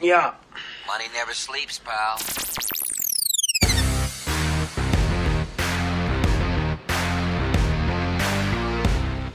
Yeah. Money never sleeps, pal.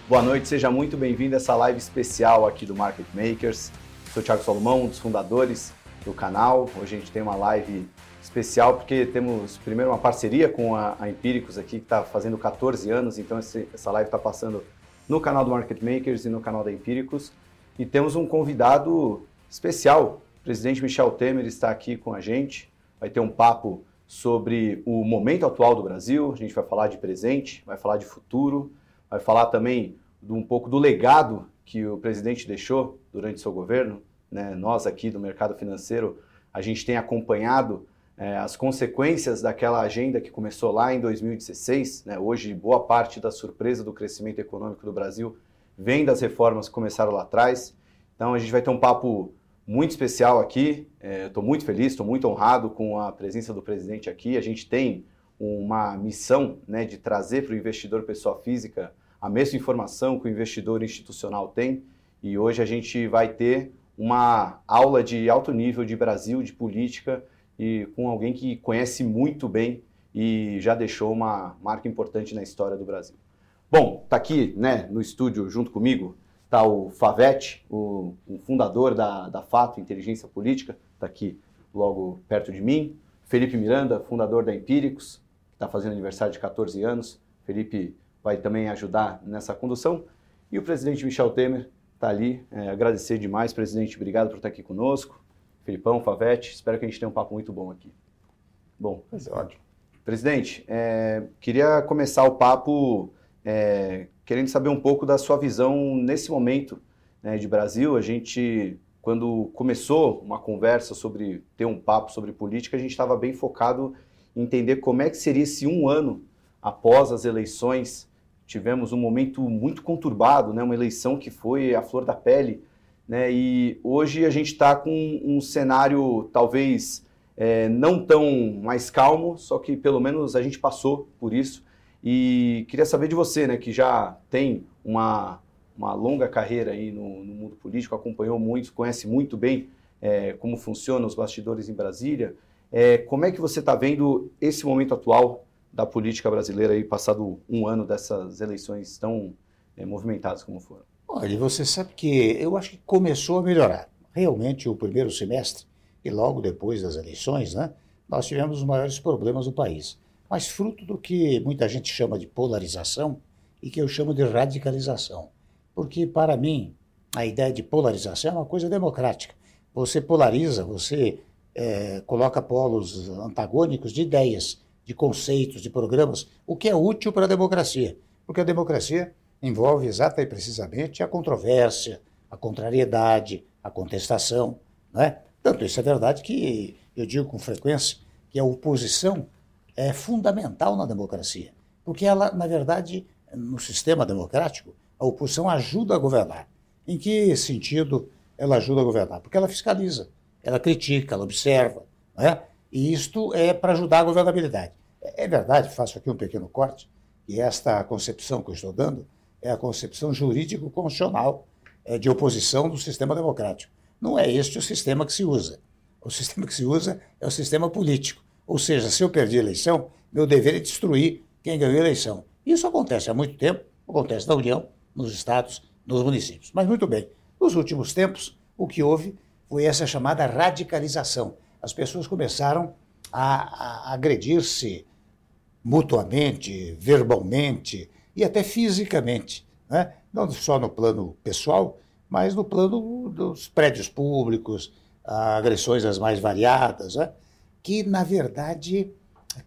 Boa noite, seja muito bem-vindo a essa live especial aqui do Market Makers. Sou o Thiago Salomão, um dos fundadores do canal. Hoje a gente tem uma live especial porque temos primeiro uma parceria com a, a Empíricos aqui que está fazendo 14 anos, então esse, essa live está passando no canal do Market Makers e no canal da Empíricos. E temos um convidado especial, o presidente Michel Temer está aqui com a gente. Vai ter um papo sobre o momento atual do Brasil, a gente vai falar de presente, vai falar de futuro, vai falar também um pouco do legado que o presidente deixou durante seu governo. Né? Nós aqui do mercado financeiro, a gente tem acompanhado é, as consequências daquela agenda que começou lá em 2016. Né? Hoje, boa parte da surpresa do crescimento econômico do Brasil vem das reformas que começaram lá atrás. Então, a gente vai ter um papo muito especial aqui. É, Estou muito feliz, estou muito honrado com a presença do presidente aqui. A gente tem uma missão né, de trazer para o investidor pessoa física a mesma informação que o investidor institucional tem. E hoje a gente vai ter uma aula de alto nível de Brasil, de política, e com alguém que conhece muito bem e já deixou uma marca importante na história do Brasil. Bom, tá aqui né, no estúdio junto comigo, tá o Favete, o, o fundador da, da Fato Inteligência Política, tá aqui logo perto de mim. Felipe Miranda, fundador da Empíricos, que está fazendo aniversário de 14 anos. Felipe vai também ajudar nessa condução. E o presidente Michel Temer está ali. É, agradecer demais, presidente. Obrigado por estar aqui conosco. Filipão, Favete, espero que a gente tenha um papo muito bom aqui. Bom, ótimo. Presidente, é, queria começar o papo é, querendo saber um pouco da sua visão nesse momento né, de Brasil. A gente, quando começou uma conversa sobre ter um papo sobre política, a gente estava bem focado em entender como é que seria esse um ano após as eleições tivemos um momento muito conturbado, né? uma eleição que foi a flor da pele. Né? E hoje a gente está com um cenário talvez é, não tão mais calmo, só que pelo menos a gente passou por isso. E queria saber de você, né, que já tem uma, uma longa carreira aí no, no mundo político, acompanhou muito, conhece muito bem é, como funcionam os bastidores em Brasília. É, como é que você está vendo esse momento atual da política brasileira aí, passado um ano dessas eleições tão é, movimentadas como foram? Olha, você sabe que eu acho que começou a melhorar. Realmente, o primeiro semestre, e logo depois das eleições, né, nós tivemos os maiores problemas do país. Mas fruto do que muita gente chama de polarização e que eu chamo de radicalização. Porque, para mim, a ideia de polarização é uma coisa democrática. Você polariza, você é, coloca polos antagônicos de ideias de conceitos, de programas, o que é útil para a democracia. Porque a democracia envolve exata e precisamente a controvérsia, a contrariedade, a contestação. Não é? Tanto isso é verdade que eu digo com frequência que a oposição é fundamental na democracia. Porque ela, na verdade, no sistema democrático, a oposição ajuda a governar. Em que sentido ela ajuda a governar? Porque ela fiscaliza, ela critica, ela observa. Não é? E isto é para ajudar a governabilidade. É verdade, faço aqui um pequeno corte, e esta concepção que eu estou dando é a concepção jurídico-constitucional é, de oposição do sistema democrático. Não é este o sistema que se usa. O sistema que se usa é o sistema político. Ou seja, se eu perdi a eleição, meu dever é destruir quem ganhou a eleição. Isso acontece há muito tempo, acontece na União, nos estados, nos municípios. Mas muito bem, nos últimos tempos, o que houve foi essa chamada radicalização as pessoas começaram a, a agredir-se mutuamente, verbalmente e até fisicamente. Né? Não só no plano pessoal, mas no plano dos prédios públicos, agressões as mais variadas, né? Que, na verdade,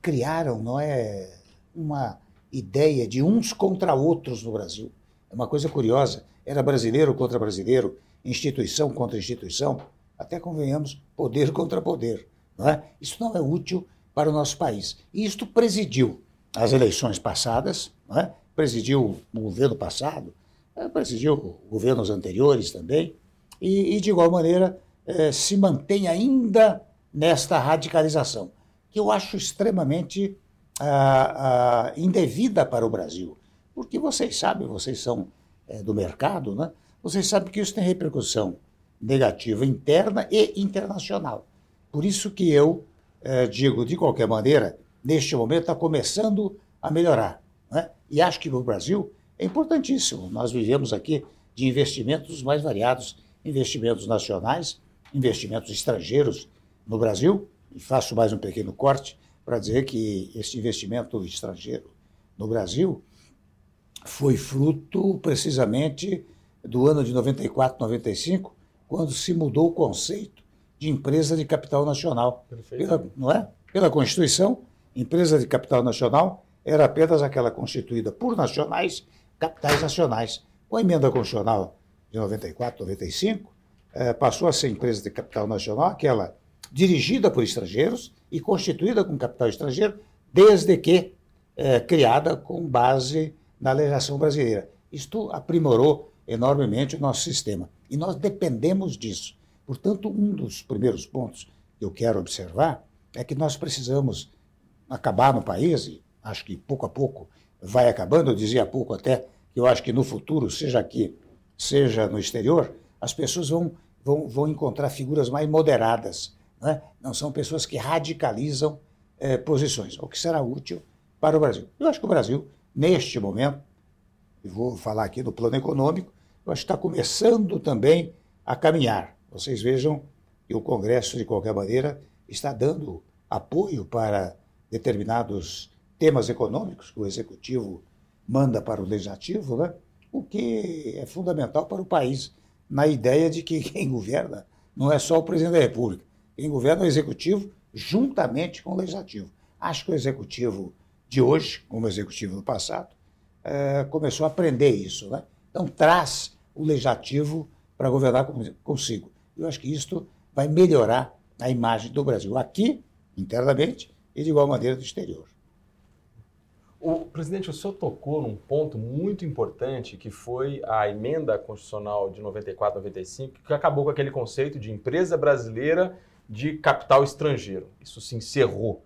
criaram não é, uma ideia de uns contra outros no Brasil. É uma coisa curiosa. Era brasileiro contra brasileiro, instituição contra instituição até convenhamos, poder contra poder. Não é? Isso não é útil para o nosso país. E isto presidiu as eleições passadas, não é? presidiu o governo passado, é, presidiu governos anteriores também, e, e de igual maneira é, se mantém ainda nesta radicalização, que eu acho extremamente ah, ah, indevida para o Brasil. Porque vocês sabem, vocês são é, do mercado, né? vocês sabem que isso tem repercussão negativa interna e internacional. Por isso que eu eh, digo, de qualquer maneira, neste momento está começando a melhorar. Né? E acho que no Brasil é importantíssimo. Nós vivemos aqui de investimentos mais variados, investimentos nacionais, investimentos estrangeiros no Brasil, e faço mais um pequeno corte para dizer que esse investimento estrangeiro no Brasil foi fruto precisamente do ano de 94, 95, quando se mudou o conceito de empresa de capital nacional. Pela, não é? Pela Constituição, empresa de capital nacional era apenas aquela constituída por nacionais, capitais nacionais. Com a emenda constitucional de 94, 95, eh, passou a ser empresa de capital nacional aquela dirigida por estrangeiros e constituída com capital estrangeiro, desde que eh, criada com base na legislação brasileira. Isto aprimorou enormemente o nosso sistema. E nós dependemos disso. Portanto, um dos primeiros pontos que eu quero observar é que nós precisamos acabar no país, e acho que pouco a pouco vai acabando, eu dizia há pouco até que eu acho que no futuro, seja aqui, seja no exterior, as pessoas vão, vão, vão encontrar figuras mais moderadas. Né? Não são pessoas que radicalizam eh, posições, o que será útil para o Brasil. Eu acho que o Brasil, neste momento, e vou falar aqui no plano econômico, eu acho que está começando também a caminhar. Vocês vejam que o Congresso, de qualquer maneira, está dando apoio para determinados temas econômicos que o Executivo manda para o Legislativo, né? o que é fundamental para o país, na ideia de que quem governa não é só o presidente da República, quem governa o Executivo juntamente com o Legislativo. Acho que o Executivo de hoje, como o Executivo do passado, é, começou a aprender isso. Né? Então, traz o Legislativo para governar consigo. Eu acho que isto vai melhorar a imagem do Brasil, aqui, internamente, e de igual maneira do exterior. O presidente, o senhor tocou num ponto muito importante que foi a emenda constitucional de 94, 95, que acabou com aquele conceito de empresa brasileira de capital estrangeiro. Isso se encerrou,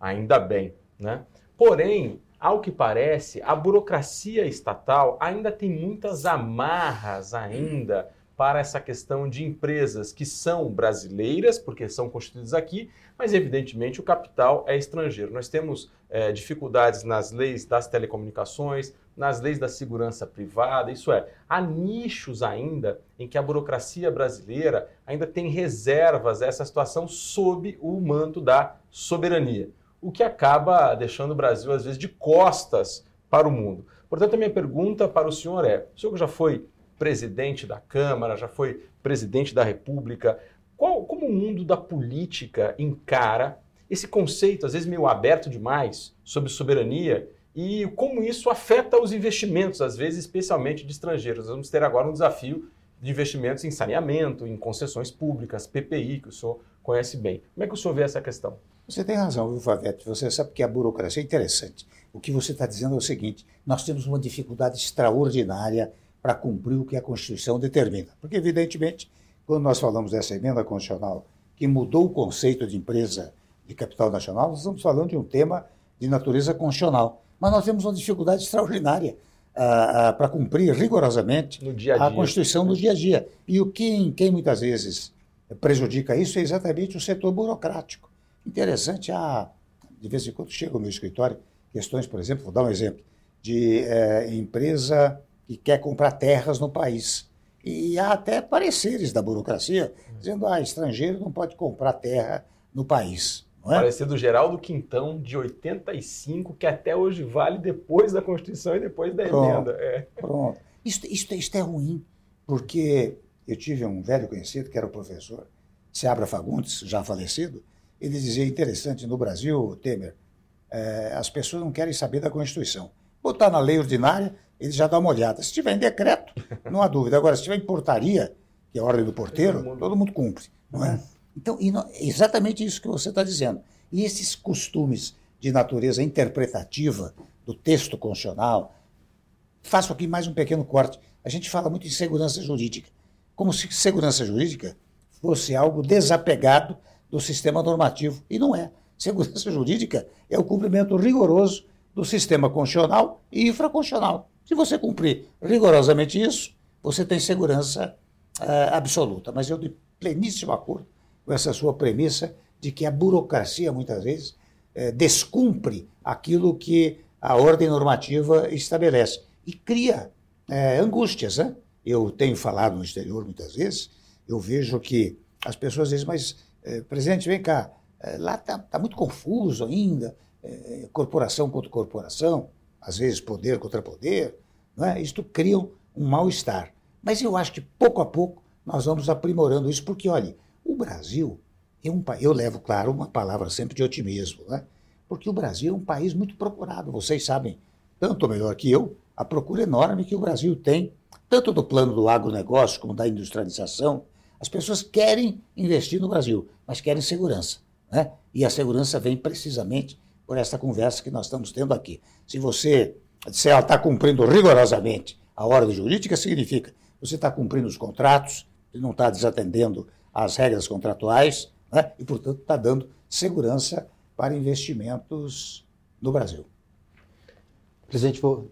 ainda bem, né? Porém, ao que parece, a burocracia estatal ainda tem muitas amarras ainda para essa questão de empresas que são brasileiras, porque são constituídas aqui, mas evidentemente o capital é estrangeiro. Nós temos é, dificuldades nas leis das telecomunicações, nas leis da segurança privada, isso é, há nichos ainda em que a burocracia brasileira ainda tem reservas a essa situação sob o manto da soberania, o que acaba deixando o Brasil, às vezes, de costas para o mundo. Portanto, a minha pergunta para o senhor é: o senhor já foi presidente da Câmara, já foi presidente da República. Qual, como o mundo da política encara esse conceito, às vezes meio aberto demais, sobre soberania e como isso afeta os investimentos, às vezes especialmente de estrangeiros? Nós vamos ter agora um desafio de investimentos em saneamento, em concessões públicas, PPI, que o senhor conhece bem. Como é que o senhor vê essa questão? Você tem razão, viu, Favete? Você sabe que a burocracia é interessante. O que você está dizendo é o seguinte: nós temos uma dificuldade extraordinária para cumprir o que a Constituição determina. Porque, evidentemente, quando nós falamos dessa emenda constitucional que mudou o conceito de empresa de capital nacional, nós estamos falando de um tema de natureza constitucional. Mas nós temos uma dificuldade extraordinária uh, uh, para cumprir rigorosamente dia -a, -dia. a Constituição no dia a dia. E o que, quem muitas vezes prejudica isso é exatamente o setor burocrático. Interessante, a, de vez em quando chega ao meu escritório questões, por exemplo, vou dar um exemplo, de eh, empresa que quer comprar terras no país. E há até pareceres da burocracia dizendo que ah, estrangeiro não pode comprar terra no país. Não é? Parecer do Geraldo Quintão, de 85, que até hoje vale depois da Constituição e depois da pronto, emenda. É. Pronto. Isto, isto, isto é ruim, porque eu tive um velho conhecido que era o professor Seabra Fagundes, já falecido. Ele dizia: interessante, no Brasil, Temer, é, as pessoas não querem saber da Constituição. Botar na lei ordinária, ele já dá uma olhada. Se tiver em decreto, não há dúvida. Agora, se tiver em portaria, que é a ordem do porteiro, todo mundo cumpre, não é? Então, exatamente isso que você está dizendo. E esses costumes de natureza interpretativa do texto constitucional, faço aqui mais um pequeno corte. A gente fala muito em segurança jurídica, como se segurança jurídica fosse algo desapegado do sistema normativo. E não é. Segurança jurídica é o cumprimento rigoroso do sistema constitucional e infraconstitucional. Se você cumprir rigorosamente isso, você tem segurança uh, absoluta, mas eu de pleníssimo acordo com essa sua premissa de que a burocracia, muitas vezes, uh, descumpre aquilo que a ordem normativa estabelece e cria uh, angústias. Né? Eu tenho falado no exterior muitas vezes, eu vejo que as pessoas dizem, mas, presidente, vem cá, lá está tá muito confuso ainda, corporação contra corporação, às vezes poder contra poder, não é? Isto cria um mal-estar. Mas eu acho que pouco a pouco nós vamos aprimorando isso, porque, olha, o Brasil é um país, eu levo, claro, uma palavra sempre de otimismo, né? porque o Brasil é um país muito procurado. Vocês sabem, tanto melhor que eu, a procura enorme que o Brasil tem, tanto do plano do agronegócio como da industrialização. As pessoas querem investir no Brasil, mas querem segurança. Né? E a segurança vem precisamente por essa conversa que nós estamos tendo aqui. Se você se ela está cumprindo rigorosamente a ordem jurídica, significa você está cumprindo os contratos, não está desatendendo as regras contratuais né? e, portanto, está dando segurança para investimentos no Brasil. Presidente, vou...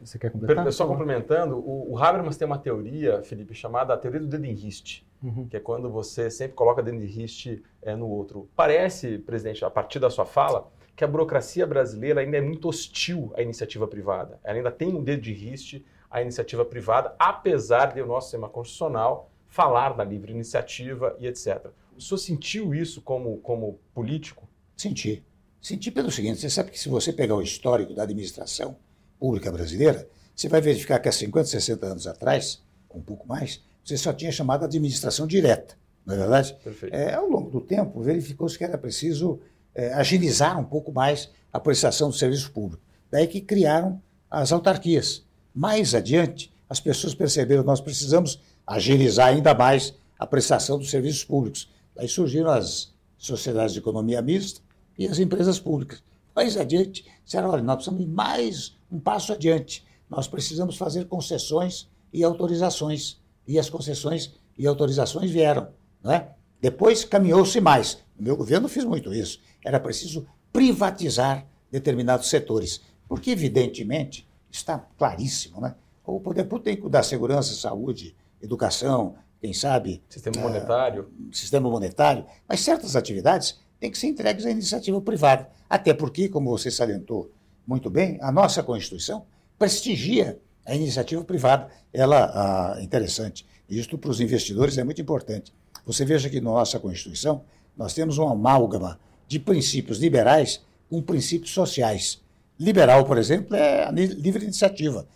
você quer completar? Só complementando, o, o Habermas tem uma teoria, Felipe, chamada a teoria do dedo em riste, uhum. que é quando você sempre coloca dedo em riste é, no outro. Parece, presidente, a partir da sua fala, que a burocracia brasileira ainda é muito hostil à iniciativa privada. Ela ainda tem um dedo de riste à iniciativa privada, apesar de o nosso sistema constitucional falar da livre iniciativa e etc. O senhor sentiu isso como, como político? Senti. Senti pelo seguinte: você sabe que se você pegar o histórico da administração pública brasileira, você vai verificar que há 50, 60 anos atrás, um pouco mais, você só tinha chamado administração direta, não é verdade? Perfeito. É, ao longo do tempo, verificou-se que era preciso é, agilizar um pouco mais a prestação do serviço público. Daí que criaram as autarquias. Mais adiante, as pessoas perceberam que nós precisamos agilizar ainda mais a prestação dos serviços públicos. Daí surgiram as sociedades de economia mista e as empresas públicas. Mais adiante, disseram, olha, nós precisamos ir mais um passo adiante. Nós precisamos fazer concessões e autorizações. E as concessões e autorizações vieram. Não é? Depois caminhou-se mais. O meu governo fez muito isso. Era preciso privatizar determinados setores. Porque, evidentemente, está claríssimo, né? O poder público dar segurança, saúde, educação, quem sabe. Sistema monetário. Uh, sistema monetário. Mas certas atividades têm que ser entregues à iniciativa privada. Até porque, como você salientou muito bem, a nossa Constituição prestigia a iniciativa privada. Ela, uh, interessante. Isto para os investidores é muito importante. Você veja que na nossa Constituição nós temos uma amálgama de princípios liberais com princípios sociais. Liberal, por exemplo, é a livre iniciativa.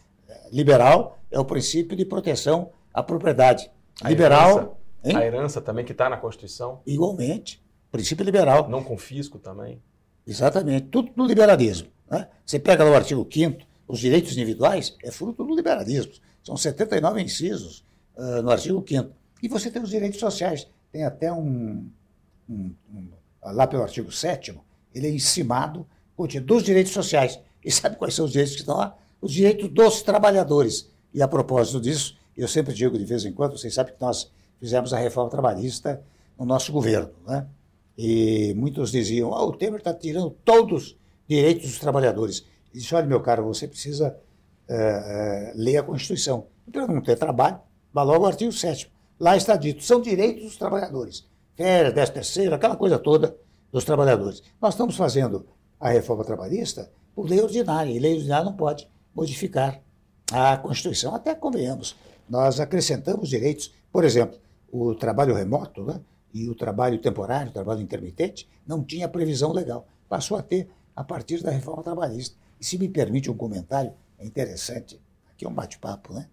Liberal é o princípio de proteção à propriedade. A liberal. Herança, a herança também que está na Constituição. Igualmente. Princípio liberal. Não confisco também. Exatamente. Tudo no liberalismo. Né? Você pega no artigo 5 os direitos individuais, é fruto do liberalismo. São 79 incisos uh, no artigo 5 E você tem os direitos sociais. Tem até um, um, um lá pelo artigo 7 ele é encimado dos direitos sociais. E sabe quais são os direitos que estão lá? Os direitos dos trabalhadores. E a propósito disso, eu sempre digo de vez em quando, vocês sabem que nós fizemos a reforma trabalhista no nosso governo. Né? E muitos diziam, oh, o Temer está tirando todos os direitos dos trabalhadores. E disse, olha, meu caro, você precisa é, é, ler a Constituição. Para não ter trabalho, vá logo ao artigo 7 Lá está dito, são direitos dos trabalhadores férias, décimo terceiro, aquela coisa toda dos trabalhadores. Nós estamos fazendo a reforma trabalhista por lei ordinária, e lei ordinária não pode modificar a Constituição. Até convenhamos, nós acrescentamos direitos, por exemplo, o trabalho remoto né, e o trabalho temporário, o trabalho intermitente, não tinha previsão legal. Passou a ter a partir da reforma trabalhista. E se me permite um comentário, é interessante, aqui é um bate-papo, né?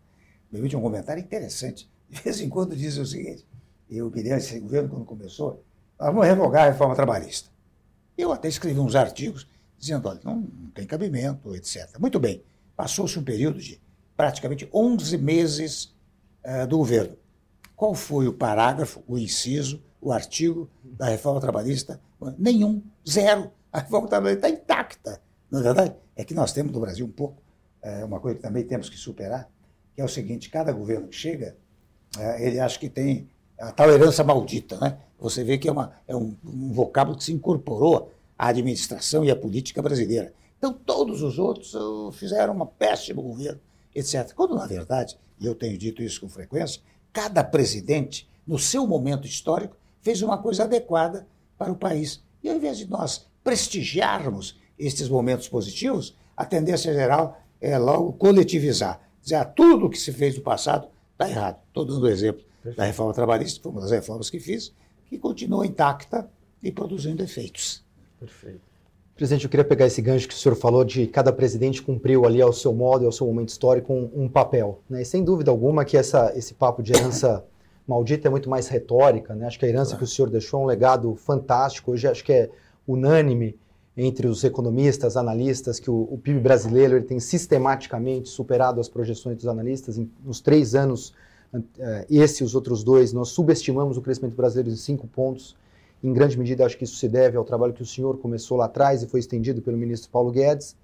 Me permite um comentário interessante. De vez em quando dizem o seguinte, eu me lembro, esse governo, quando começou, nós vamos revogar a reforma trabalhista. Eu até escrevi uns artigos dizendo, olha, não, não tem cabimento, etc. Muito bem, passou-se um período de praticamente 11 meses uh, do governo. Qual foi o parágrafo, o inciso, o artigo da reforma trabalhista? Nenhum, zero. A reforma trabalhista está intacta. Não é verdade? É que nós temos no Brasil um pouco, é, uma coisa que também temos que superar, que é o seguinte, cada governo que chega, é, ele acha que tem a tal herança maldita. Né? Você vê que é, uma, é um, um vocábulo que se incorporou à administração e à política brasileira. Então, todos os outros fizeram um péssimo governo, etc. Quando, na verdade, e eu tenho dito isso com frequência, cada presidente, no seu momento histórico, fez uma coisa adequada para o país. E ao invés de nós prestigiarmos estes momentos positivos, a tendência geral é logo coletivizar. Dizer, ah, tudo que se fez no passado está errado. Estou dando o exemplo da reforma trabalhista, que foi uma das reformas que fiz, que continua intacta e produzindo efeitos. Perfeito. Presidente, eu queria pegar esse gancho que o senhor falou de cada presidente cumpriu ali ao seu modo e ao seu momento histórico um, um papel. Né? E sem dúvida alguma que essa, esse papo de herança maldita é muito mais retórica. Né? Acho que a herança claro. que o senhor deixou é um legado fantástico. Hoje acho que é unânime entre os economistas, analistas, que o, o PIB brasileiro ele tem sistematicamente superado as projeções dos analistas. Em, nos três anos, esse e os outros dois, nós subestimamos o crescimento brasileiro em cinco pontos. Em grande medida, acho que isso se deve ao trabalho que o senhor começou lá atrás e foi estendido pelo ministro Paulo Guedes.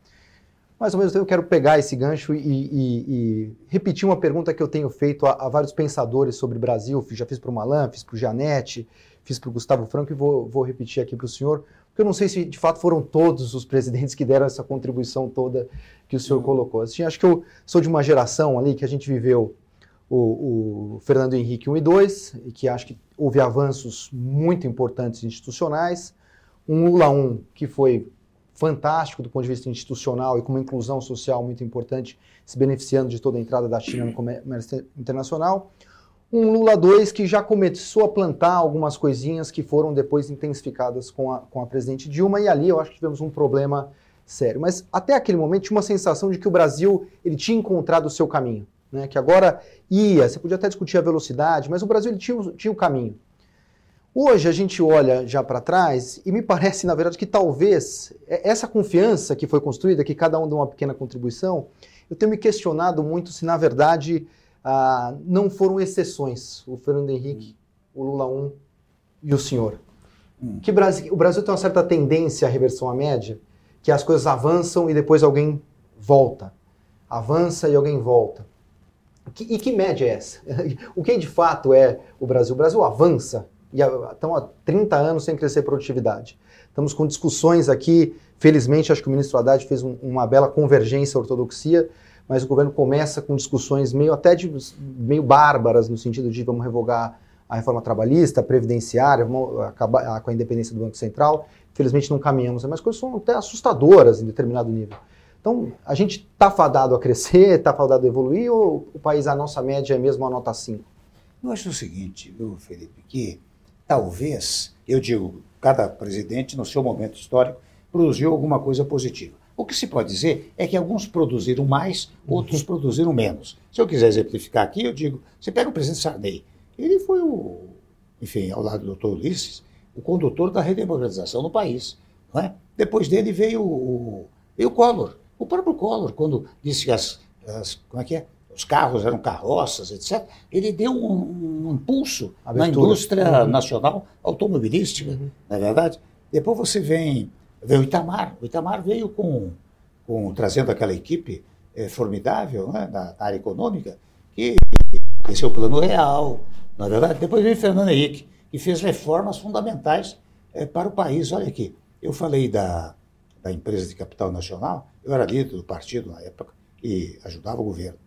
Mas, ao mesmo tempo, eu quero pegar esse gancho e, e, e repetir uma pergunta que eu tenho feito a, a vários pensadores sobre o Brasil. Já fiz para o Malan, fiz para o Janete, fiz para o Gustavo Franco e vou, vou repetir aqui para o senhor, porque eu não sei se de fato foram todos os presidentes que deram essa contribuição toda que o senhor colocou. Assim, acho que eu sou de uma geração ali que a gente viveu o, o, Fernando Henrique 1 e 2, e que acho que houve avanços muito importantes institucionais. Um Lula 1, que foi fantástico do ponto de vista institucional e com uma inclusão social muito importante, se beneficiando de toda a entrada da China no comércio internacional. Um Lula 2 que já começou a plantar algumas coisinhas que foram depois intensificadas com a, com a presidente Dilma, e ali eu acho que tivemos um problema sério. Mas até aquele momento tinha uma sensação de que o Brasil ele tinha encontrado o seu caminho né, que agora ia, você podia até discutir a velocidade, mas o Brasil tinha, tinha o caminho. Hoje a gente olha já para trás e me parece, na verdade, que talvez essa confiança que foi construída, que cada um deu uma pequena contribuição, eu tenho me questionado muito se, na verdade, ah, não foram exceções o Fernando Henrique, o Lula 1 e o senhor. Hum. Que Brasil, o Brasil tem uma certa tendência à reversão à média, que as coisas avançam e depois alguém volta. Avança e alguém volta. Que, e que média é essa? o que de fato é o Brasil? O Brasil avança e estão há 30 anos sem crescer produtividade. Estamos com discussões aqui, felizmente acho que o ministro Haddad fez um, uma bela convergência à ortodoxia, mas o governo começa com discussões meio até de, meio bárbaras no sentido de vamos revogar a reforma trabalhista, previdenciária, vamos acabar com a independência do Banco Central. Felizmente não caminhamos, mas coisas são até assustadoras em determinado nível. Então, a gente está fadado a crescer, está fadado a evoluir, ou o país, a nossa média é mesmo a nota 5? Eu acho o seguinte, viu, Felipe, que talvez, eu digo, cada presidente, no seu momento histórico, produziu alguma coisa positiva. O que se pode dizer é que alguns produziram mais, outros produziram menos. Se eu quiser exemplificar aqui, eu digo: você pega o presidente Sarney, ele foi o, enfim, ao lado do doutor Ulisses, o condutor da redemocratização no país. Não é? Depois dele veio o, veio o Collor. O próprio Collor, quando disse que as, as como é que é? os carros eram carroças, etc., ele deu um, um impulso Abertura. na indústria uhum. nacional automobilística, uhum. não é verdade? Depois você vem, vem o Itamar. O Itamar veio com, com trazendo aquela equipe é, formidável né, da, da, área econômica, que esse é o plano real, não é verdade? Depois veio o Fernando Henrique, que fez reformas fundamentais é, para o país. Olha aqui, eu falei da, da empresa de capital nacional, eu era líder do partido na época e ajudava o governo.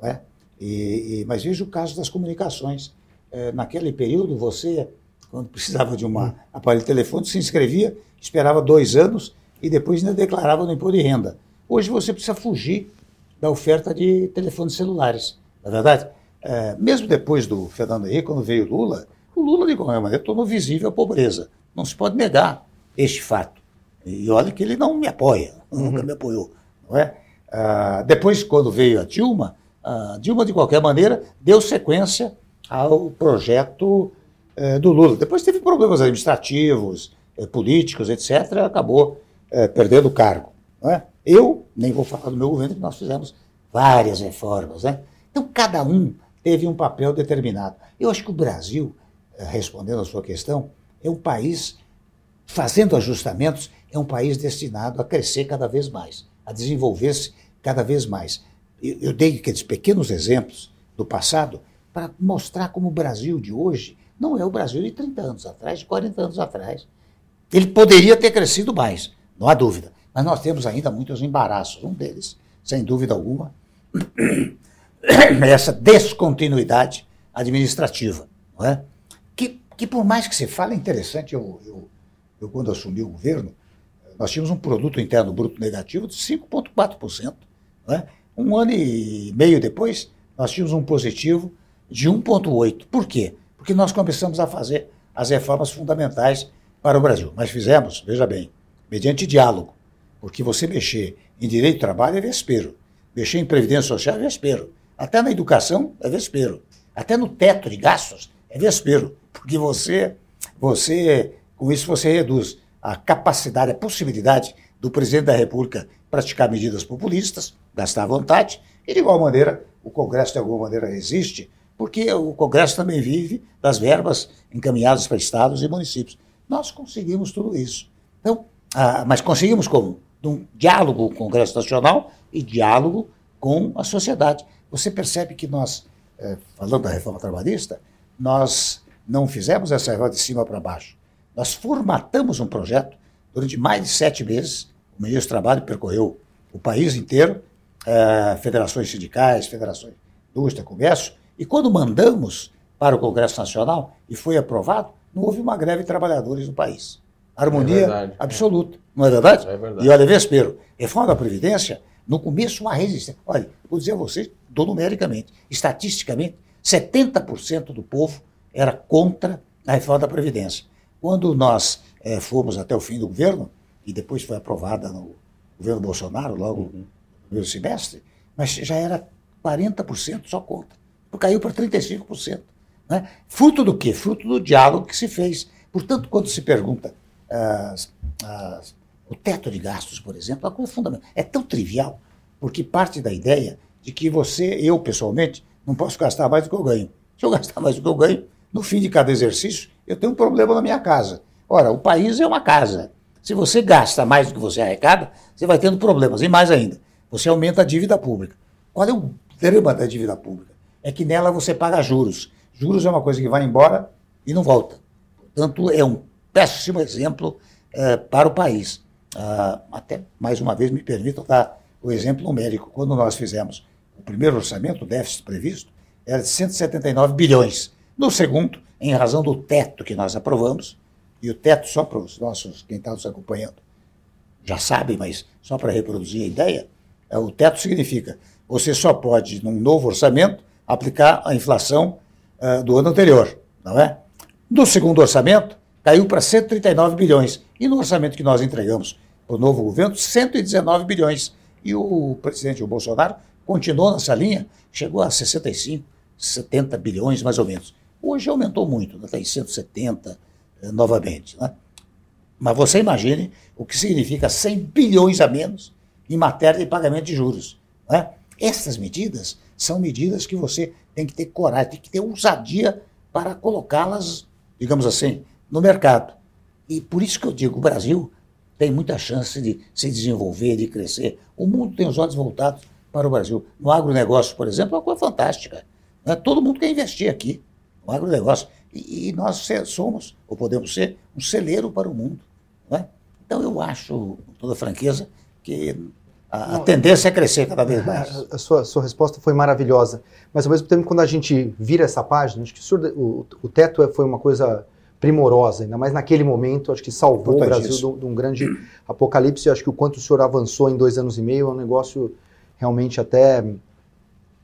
Não é? E, e, mas veja o caso das comunicações. É, naquele período, você, quando precisava de um aparelho telefônico, se inscrevia, esperava dois anos e depois ainda declarava no imposto de renda. Hoje você precisa fugir da oferta de telefones celulares, não é verdade? É, mesmo depois do Fernando Henrique, quando veio Lula, o Lula, de qualquer maneira, tornou visível a pobreza. Não se pode negar este fato. E olha que ele não me apoia, uhum. nunca me apoiou. Não é? Ah, depois, quando veio a Dilma, a Dilma, de qualquer maneira, deu sequência ao projeto eh, do Lula. Depois teve problemas administrativos, eh, políticos, etc., acabou eh, perdendo o cargo. É? Eu, nem vou falar do meu governo, que nós fizemos várias reformas. Né? Então, cada um teve um papel determinado. Eu acho que o Brasil, respondendo à sua questão, é um país fazendo ajustamentos é um país destinado a crescer cada vez mais, a desenvolver-se cada vez mais. Eu, eu dei aqueles pequenos exemplos do passado para mostrar como o Brasil de hoje não é o Brasil de 30 anos atrás, de 40 anos atrás. Ele poderia ter crescido mais, não há dúvida. Mas nós temos ainda muitos embaraços. Um deles, sem dúvida alguma, é essa descontinuidade administrativa, não é? Que, que por mais que se fale, é interessante, eu, eu, eu quando assumi o governo, nós tínhamos um produto interno bruto negativo de 5,4%. Né? Um ano e meio depois, nós tínhamos um positivo de 1,8%. Por quê? Porque nós começamos a fazer as reformas fundamentais para o Brasil. Mas fizemos, veja bem, mediante diálogo. Porque você mexer em direito do trabalho é vespeiro. Mexer em previdência social é vespeiro. Até na educação é vespeiro. Até no teto de gastos é vespeiro. Porque você, você com isso você reduz a capacidade, a possibilidade do presidente da República praticar medidas populistas, gastar à vontade, e de igual maneira o Congresso de alguma maneira resiste, porque o Congresso também vive das verbas encaminhadas para estados e municípios. Nós conseguimos tudo isso. Então, ah, mas conseguimos como? Um diálogo com o Congresso Nacional e diálogo com a sociedade. Você percebe que nós, eh, falando da reforma trabalhista, nós não fizemos essa reforma de cima para baixo. Nós formatamos um projeto durante mais de sete meses. O ministro do Trabalho percorreu o país inteiro, eh, federações sindicais, federações de indústria, comércio, e quando mandamos para o Congresso Nacional e foi aprovado, não houve uma greve de trabalhadores no país. Harmonia é absoluta. Não é verdade? É verdade. E olha, Vespero, reforma da Previdência, no começo uma resistência. Olha, vou dizer a vocês, dou numericamente, estatisticamente, 70% do povo era contra a reforma da Previdência. Quando nós é, fomos até o fim do governo, e depois foi aprovada no governo Bolsonaro, logo uhum. no primeiro semestre, mas já era 40% só contra. Caiu para 35%. Né? Fruto do quê? Fruto do diálogo que se fez. Portanto, quando se pergunta as, as, o teto de gastos, por exemplo, é uma coisa fundamental. É tão trivial, porque parte da ideia de que você, eu pessoalmente, não posso gastar mais do que eu ganho. Se eu gastar mais do que eu ganho, no fim de cada exercício, eu tenho um problema na minha casa. Ora, o país é uma casa. Se você gasta mais do que você arrecada, você vai tendo problemas. E mais ainda, você aumenta a dívida pública. Qual é o drama da dívida pública? É que nela você paga juros. Juros é uma coisa que vai embora e não volta. Portanto, é um péssimo exemplo eh, para o país. Ah, até, mais uma vez, me permitam dar o exemplo numérico. Quando nós fizemos o primeiro orçamento, o déficit previsto, era de 179 bilhões. No segundo, em razão do teto que nós aprovamos, e o teto, só para os nossos, quem está nos acompanhando, já sabe, mas só para reproduzir a ideia, é, o teto significa você só pode, num novo orçamento, aplicar a inflação uh, do ano anterior, não é? No segundo orçamento, caiu para 139 bilhões. E no orçamento que nós entregamos para o novo governo, 119 bilhões. E o presidente o Bolsonaro continuou nessa linha, chegou a 65, 70 bilhões mais ou menos. Hoje aumentou muito, está né? em 170 eh, novamente. Né? Mas você imagine o que significa 100 bilhões a menos em matéria de pagamento de juros. Né? Essas medidas são medidas que você tem que ter coragem, tem que ter ousadia para colocá-las, digamos assim, no mercado. E por isso que eu digo, o Brasil tem muita chance de se desenvolver, de crescer. O mundo tem os olhos voltados para o Brasil. No agronegócio, por exemplo, é uma coisa fantástica. Né? Todo mundo quer investir aqui o agronegócio. E, e nós somos, ou podemos ser, um celeiro para o mundo. Né? Então eu acho, com toda franqueza, que a, a tendência é crescer cada vez mais. A, sua, sua resposta foi maravilhosa. Mas ao mesmo tempo, quando a gente vira essa página, acho que o, o teto é, foi uma coisa primorosa, ainda mais naquele momento, acho que salvou o Brasil de, de, um grande apocalipse. Acho que o quanto o senhor avançou em dois anos e meio é um negócio realmente até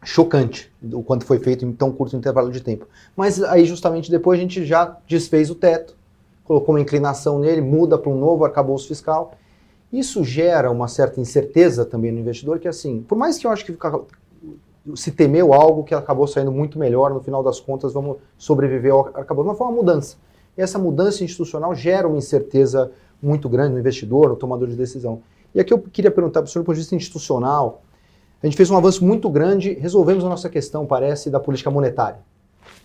chocante o quanto foi feito em tão curto intervalo de tempo. Mas aí justamente depois a gente já desfez o teto, colocou uma inclinação nele, muda para um novo arcabouço fiscal. Isso gera uma certa incerteza também no investidor, que assim, por mais que eu acho que se temeu algo que acabou saindo muito melhor, no final das contas vamos sobreviver ao arcabouço, mas foi uma mudança. E essa mudança institucional gera uma incerteza muito grande no investidor, no tomador de decisão. E aqui eu queria perguntar para o senhor, do ponto de vista institucional, a gente fez um avanço muito grande, resolvemos a nossa questão, parece, da política monetária.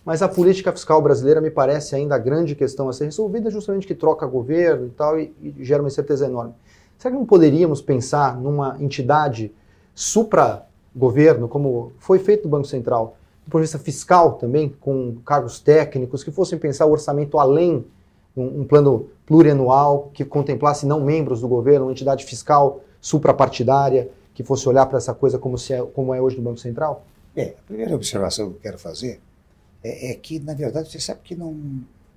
Mas a política fiscal brasileira me parece ainda a grande questão a ser resolvida, justamente que troca governo e tal, e, e gera uma incerteza enorme. Será que não poderíamos pensar numa entidade supra-governo, como foi feito no Banco Central, do ponto de vista fiscal também, com cargos técnicos, que fossem pensar o orçamento além, um, um plano plurianual que contemplasse não membros do governo, uma entidade fiscal suprapartidária, que fosse olhar para essa coisa como, se é, como é hoje no Banco Central? É, a primeira observação que eu quero fazer é, é que, na verdade, você sabe que não,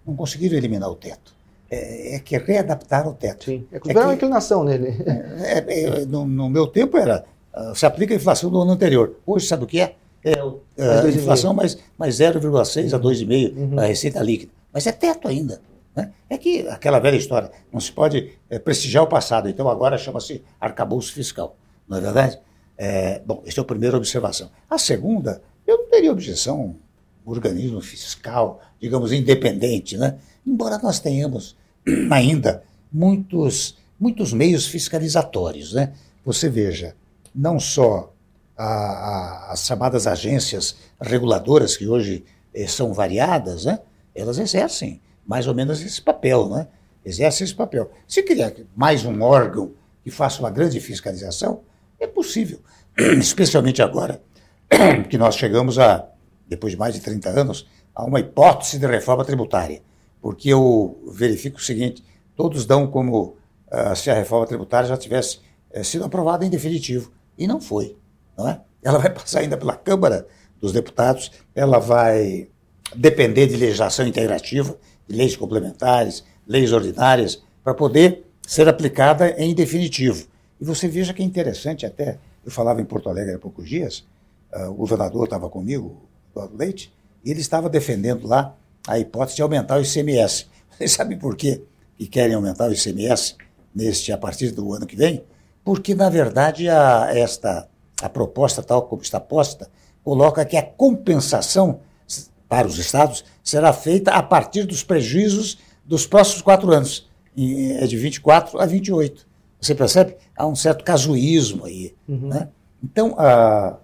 não conseguiram eliminar o teto. É, é que readaptaram o teto. Sim. É, É que... uma que- inclinação nele. É, é, no, no meu tempo era, ah, se aplica a inflação do ano anterior. Hoje, sabe o que é? É Mais a inflação mais, mais 0,6 a 2,5 Uhum. a receita líquida. Mas é teto ainda. né? É que aquela velha história, não se pode eh, prestigiar o passado, então agora chama-se arcabouço fiscal. Não é verdade? É, bom, essa é a primeira observação. A segunda, eu não teria objeção um organismo fiscal, digamos, independente, né? embora nós tenhamos ainda muitos, muitos meios fiscalizatórios. Né? Você veja, não só a- a- as chamadas agências reguladoras, que hoje eh, são variadas, né? elas exercem mais ou menos esse papel, né? exercem esse papel. Se criar mais um órgão que faça uma grande fiscalização, é possível, especialmente agora que nós chegamos a, depois de mais de 30 anos, a uma hipótese de reforma tributária. Porque eu verifico o seguinte, todos dão como ah, se a reforma tributária já tivesse eh, sido aprovada em definitivo. E não foi. Não é? Ela vai passar ainda pela Câmara dos Deputados, ela vai depender de legislação integrativa, de leis complementares, leis ordinárias, para poder ser aplicada em definitivo. E você veja que é interessante até, eu falava em Porto Alegre há poucos dias, ah, o governador estava comigo, Eduardo Leite, e ele estava defendendo lá a hipótese de aumentar o ICMS. Vocês sabem por quê que querem aumentar o ICMS neste, a partir do ano que vem? Porque, na verdade, a, esta, a proposta, tal como está posta, coloca que a compensação para os estados será feita a partir dos prejuízos dos próximos quatro anos. É de 24 a 28. Você percebe? Há um certo casuísmo aí. Né? Então, ah,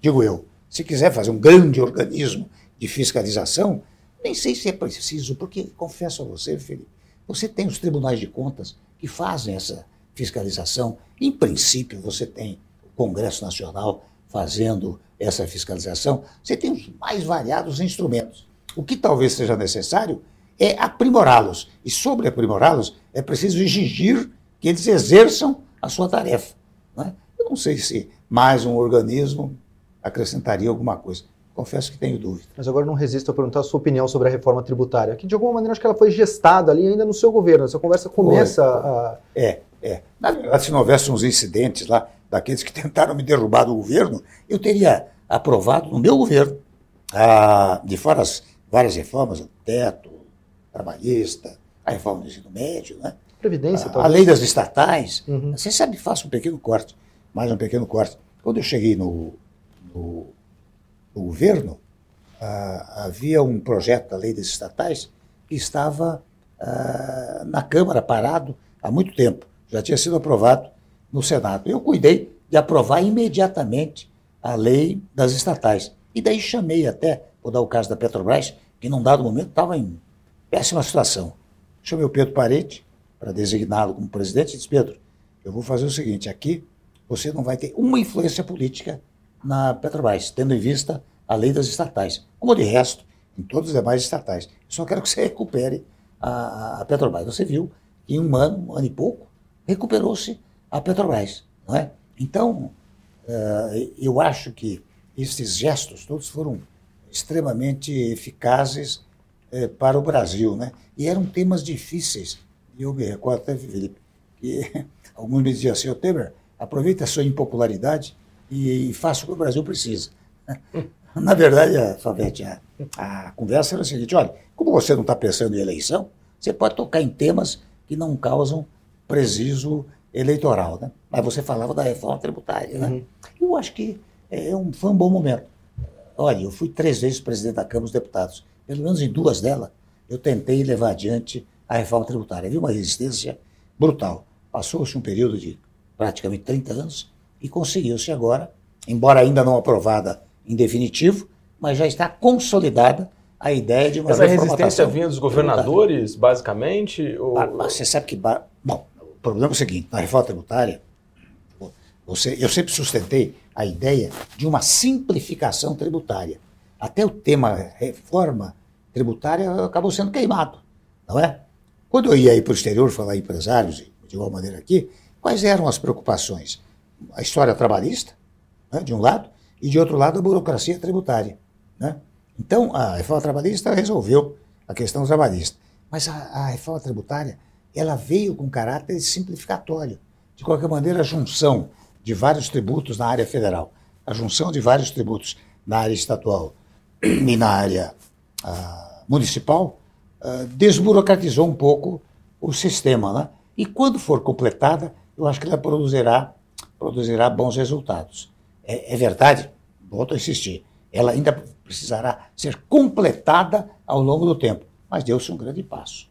digo eu, se quiser fazer um grande organismo de fiscalização, nem sei se é preciso, porque, confesso a você, Felipe, você tem os tribunais de contas que fazem essa fiscalização. Em princípio, você tem o Congresso Nacional fazendo essa fiscalização. Você tem os mais variados instrumentos. O que talvez seja necessário é aprimorá-los. E sobre aprimorá-los, é preciso exigir que eles exerçam a sua tarefa. é? Eu não sei se mais um organismo acrescentaria alguma coisa. Confesso que tenho dúvida. Mas agora não resisto a perguntar a sua opinião sobre a reforma tributária, que de alguma maneira acho que ela foi gestada ali ainda no seu governo. Essa conversa começa a. É, é. Na verdade, se não houvesse uns incidentes lá, daqueles que tentaram me derrubar do governo, eu teria aprovado no meu governo, ah, de fora as várias reformas, o teto, trabalhista, a reforma do ensino médio, né? Previdência, a, lei das estatais. Uhum. Você sabe, faço um pequeno corte, mais um pequeno corte. Quando eu cheguei no, no, no governo, ah, havia um projeto da lei das estatais que estava ah, na Câmara parado há muito tempo. Já tinha sido aprovado no Senado. Eu cuidei de aprovar imediatamente a lei das estatais. E daí chamei até, vou dar o caso da Petrobras, que num dado momento estava em péssima situação. Chamei o Pedro Parede para designá-lo como presidente disse, Pedro, eu vou fazer o seguinte, aqui você não vai ter uma influência política na Petrobras, tendo em vista a lei das estatais, como de resto, em todas as demais estatais. Eu só quero que você recupere a, a Petrobras. Você viu que em um ano, um ano e pouco, recuperou-se a Petrobras. Não é? Então, eh, eu acho que esses gestos todos foram extremamente eficazes eh, para o Brasil. Né? E eram temas difíceis. E eu me recordo até, Felipe, que alguns me diziam assim, ô Temer, aproveita a sua impopularidade e, e faça o que o Brasil precisa. Na verdade, a, Favete, a, a conversa era a seguinte, olha, como você não está pensando em eleição, você pode tocar em temas que não causam preciso eleitoral. Né? Mas você falava da reforma tributária. Né? Eu acho que é um, foi um bom momento. Olha, eu fui três vezes presidente da Câmara dos Deputados. Pelo menos em duas delas, eu tentei levar adiante a reforma tributária. Havia uma resistência brutal. Passou-se um período de praticamente 30 anos e conseguiu-se agora, embora ainda não aprovada em definitivo, mas já está consolidada a ideia de uma Essa resistência vinha dos tributária. governadores, basicamente? Ou... Você sabe que. Bom, o problema é o seguinte: na reforma tributária, você, eu sempre sustentei a ideia de uma simplificação tributária. Até o tema reforma tributária acabou sendo queimado, não é? Quando eu ia aí para o exterior falar em empresários, de igual maneira aqui, quais eram as preocupações? A história trabalhista, né, de um lado, e de outro lado a burocracia tributária. Né? Então, a reforma trabalhista resolveu a questão trabalhista. Mas a, a reforma tributária, ela veio com caráter simplificatório. De qualquer maneira, a junção de vários tributos na área federal, a junção de vários tributos na área estadual e na área ah, municipal, ah, desburocratizou um pouco o sistema. Né? E quando for completada, eu acho que ela produzirá, produzirá bons resultados. É, é verdade, volto a insistir, ela ainda precisará ser completada ao longo do tempo, mas deu-se um grande passo.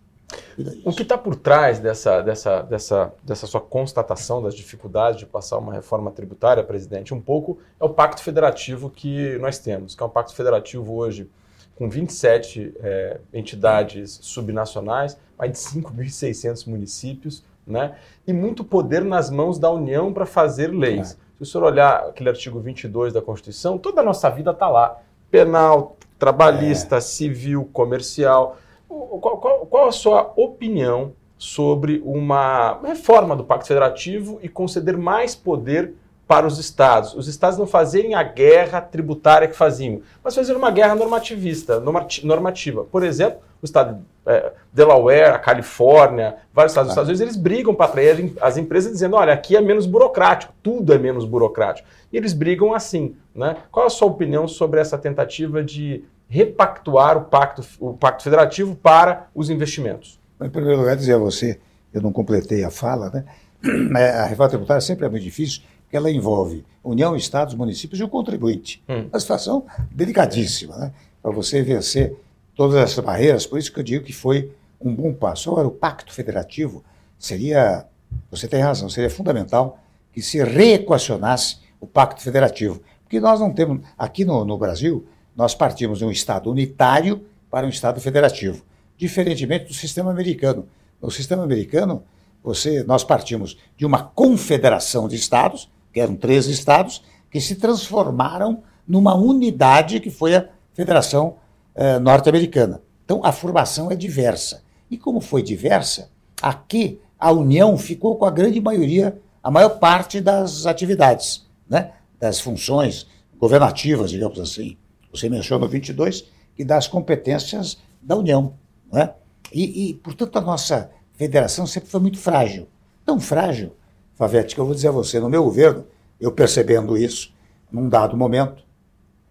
O que está por trás dessa, dessa, dessa, dessa sua constatação das dificuldades de passar uma reforma tributária, presidente, um pouco é o pacto federativo que nós temos, que é um pacto federativo hoje com 27 é, entidades subnacionais, mais de 5.600 municípios, né? e muito poder nas mãos da União para fazer leis. Claro. Se o senhor olhar aquele artigo 22 da Constituição, toda a nossa vida está lá. Penal, trabalhista, é. civil, comercial. Qual, qual, qual, a sua opinião sobre uma reforma do Pacto Federativo e conceder mais poder para os estados. Os estados não fazerem a guerra tributária que faziam, mas fazer uma guerra normativista, normativa. Por exemplo, o estado de é, Delaware, a Califórnia, vários estados dos Estados Unidos, eles brigam para atrair as empresas dizendo, olha, aqui é menos burocrático, tudo é menos burocrático. E eles brigam assim. Né? Qual a sua opinião sobre essa tentativa de repactuar o pacto, o pacto federativo para os investimentos? Em primeiro lugar, dizer a você, eu não completei a fala, né? a reforma tributária sempre é muito difícil, que ela envolve União, Estados, municípios e o contribuinte. Hum. Uma situação delicadíssima, né? Para você vencer todas essas barreiras, por isso que eu digo que foi um bom passo. Agora, o pacto federativo seria, você tem razão, seria fundamental que se reequacionasse o pacto federativo. Porque nós não temos, aqui no, no Brasil, nós partimos de um Estado unitário para um Estado federativo, diferentemente do sistema americano. No sistema americano, você, nós partimos de uma confederação de Estados, que eram três estados, que se transformaram numa unidade que foi a Federação eh, Norte-Americana. Então, a formação é diversa. E como foi diversa, aqui a União ficou com a grande maioria, a maior parte das atividades, né? das funções governativas, digamos assim. Você mencionou 22, que dá as competências da União. Né? E, e, portanto, a nossa federação sempre foi muito frágil. Tão frágil Favete, que eu vou dizer a você, no meu governo, eu percebendo isso, num dado momento,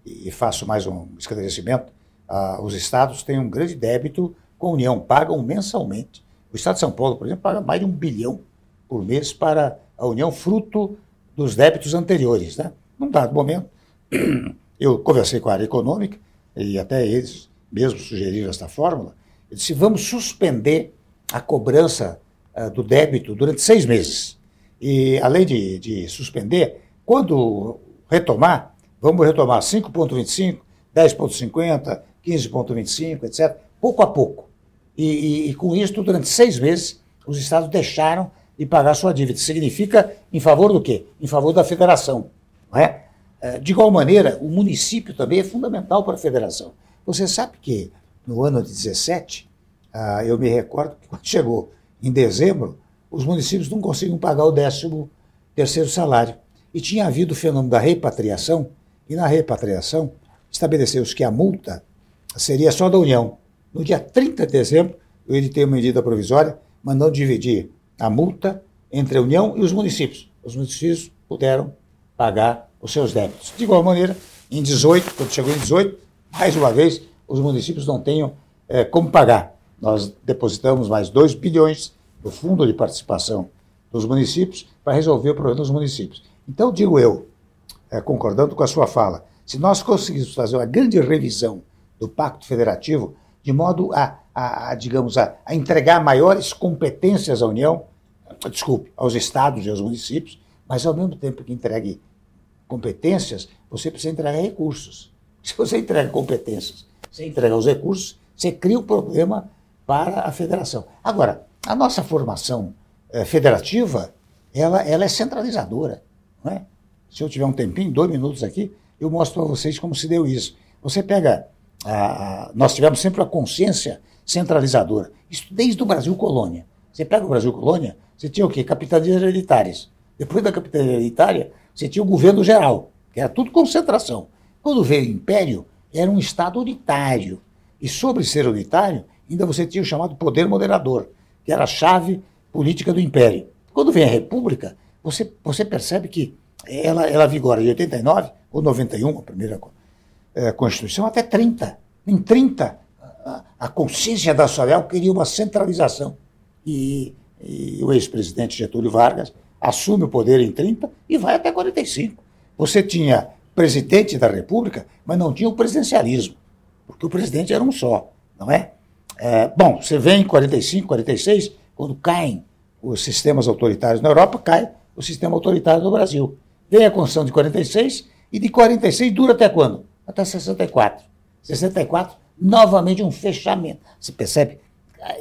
e faço mais um esclarecimento, ah, os estados têm um grande débito com a União, pagam mensalmente. O estado de São Paulo, por exemplo, paga mais de um bilhão por mês para a União, fruto dos débitos anteriores. Né? Num dado momento, eu conversei com a área econômica, e até eles mesmos sugeriram esta fórmula, eu disse, vamos suspender a cobrança uh, do débito durante seis meses. E além de, de suspender, quando retomar, vamos retomar 5,25, 10,50, 15,25, etc., pouco a pouco. E, e, e, com isso, durante seis meses, os estados deixaram de pagar sua dívida. Significa em favor do quê? Em favor da federação. Não é? é de igual maneira, o município também é fundamental para a federação. Você sabe que no ano de 17, ah, eu me recordo que quando chegou em dezembro, os municípios não conseguiam pagar o décimo terceiro salário. E tinha havido o fenômeno da repatriação, e na repatriação estabeleceu-se que a multa seria só da União. No dia 30 de dezembro, eu editei uma medida provisória mandando dividir a multa entre a União e os municípios. Os municípios puderam pagar os seus débitos. De igual maneira, em 18, quando chegou em 18, mais uma vez, os municípios não tenham é, como pagar. Nós depositamos mais 2 bilhões do Fundo de Participação dos Municípios para resolver o problema dos municípios. Então, digo eu, é, concordando com a sua fala, se nós conseguirmos fazer uma grande revisão do Pacto Federativo, de modo a, a, a digamos, a, a, entregar maiores competências à União, desculpe, aos estados e aos municípios, mas ao mesmo tempo que entregue competências, você precisa entregar recursos. Se você entrega competências, você entrega os recursos, você cria o um problema para a federação. Agora, a nossa formação é, federativa, ela, ela é centralizadora. Não é? Se eu tiver um tempinho, dois minutos aqui, eu mostro para vocês como se deu isso. Você pega. A, a, nós tivemos sempre a consciência centralizadora. Isso desde o Brasil colônia. Você pega o Brasil colônia, você tinha o quê? Capitanias hereditárias. Depois da capitania hereditária, você tinha o governo geral, que era tudo concentração. Quando veio o império, era um Estado unitário. E sobre ser unitário, ainda você tinha o chamado poder moderador, que era a chave política do império. Quando vem a República, você, você percebe que ela, ela vigora de 89 ou 91, a primeira é, Constituição, até 30. Em 30, a, a consciência nacional queria uma centralização. E, e o ex-presidente Getúlio Vargas assume o poder em 30 e vai até 45. Você tinha presidente da República, mas não tinha o presidencialismo, porque o presidente era um só, não é? É bom, você vem em 45, 46, quando caem os sistemas autoritários na Europa, cai o sistema autoritário no Brasil. Vem a Constituição de 46 e de 46 dura até quando? Até 64. 64, novamente um fechamento. Você percebe?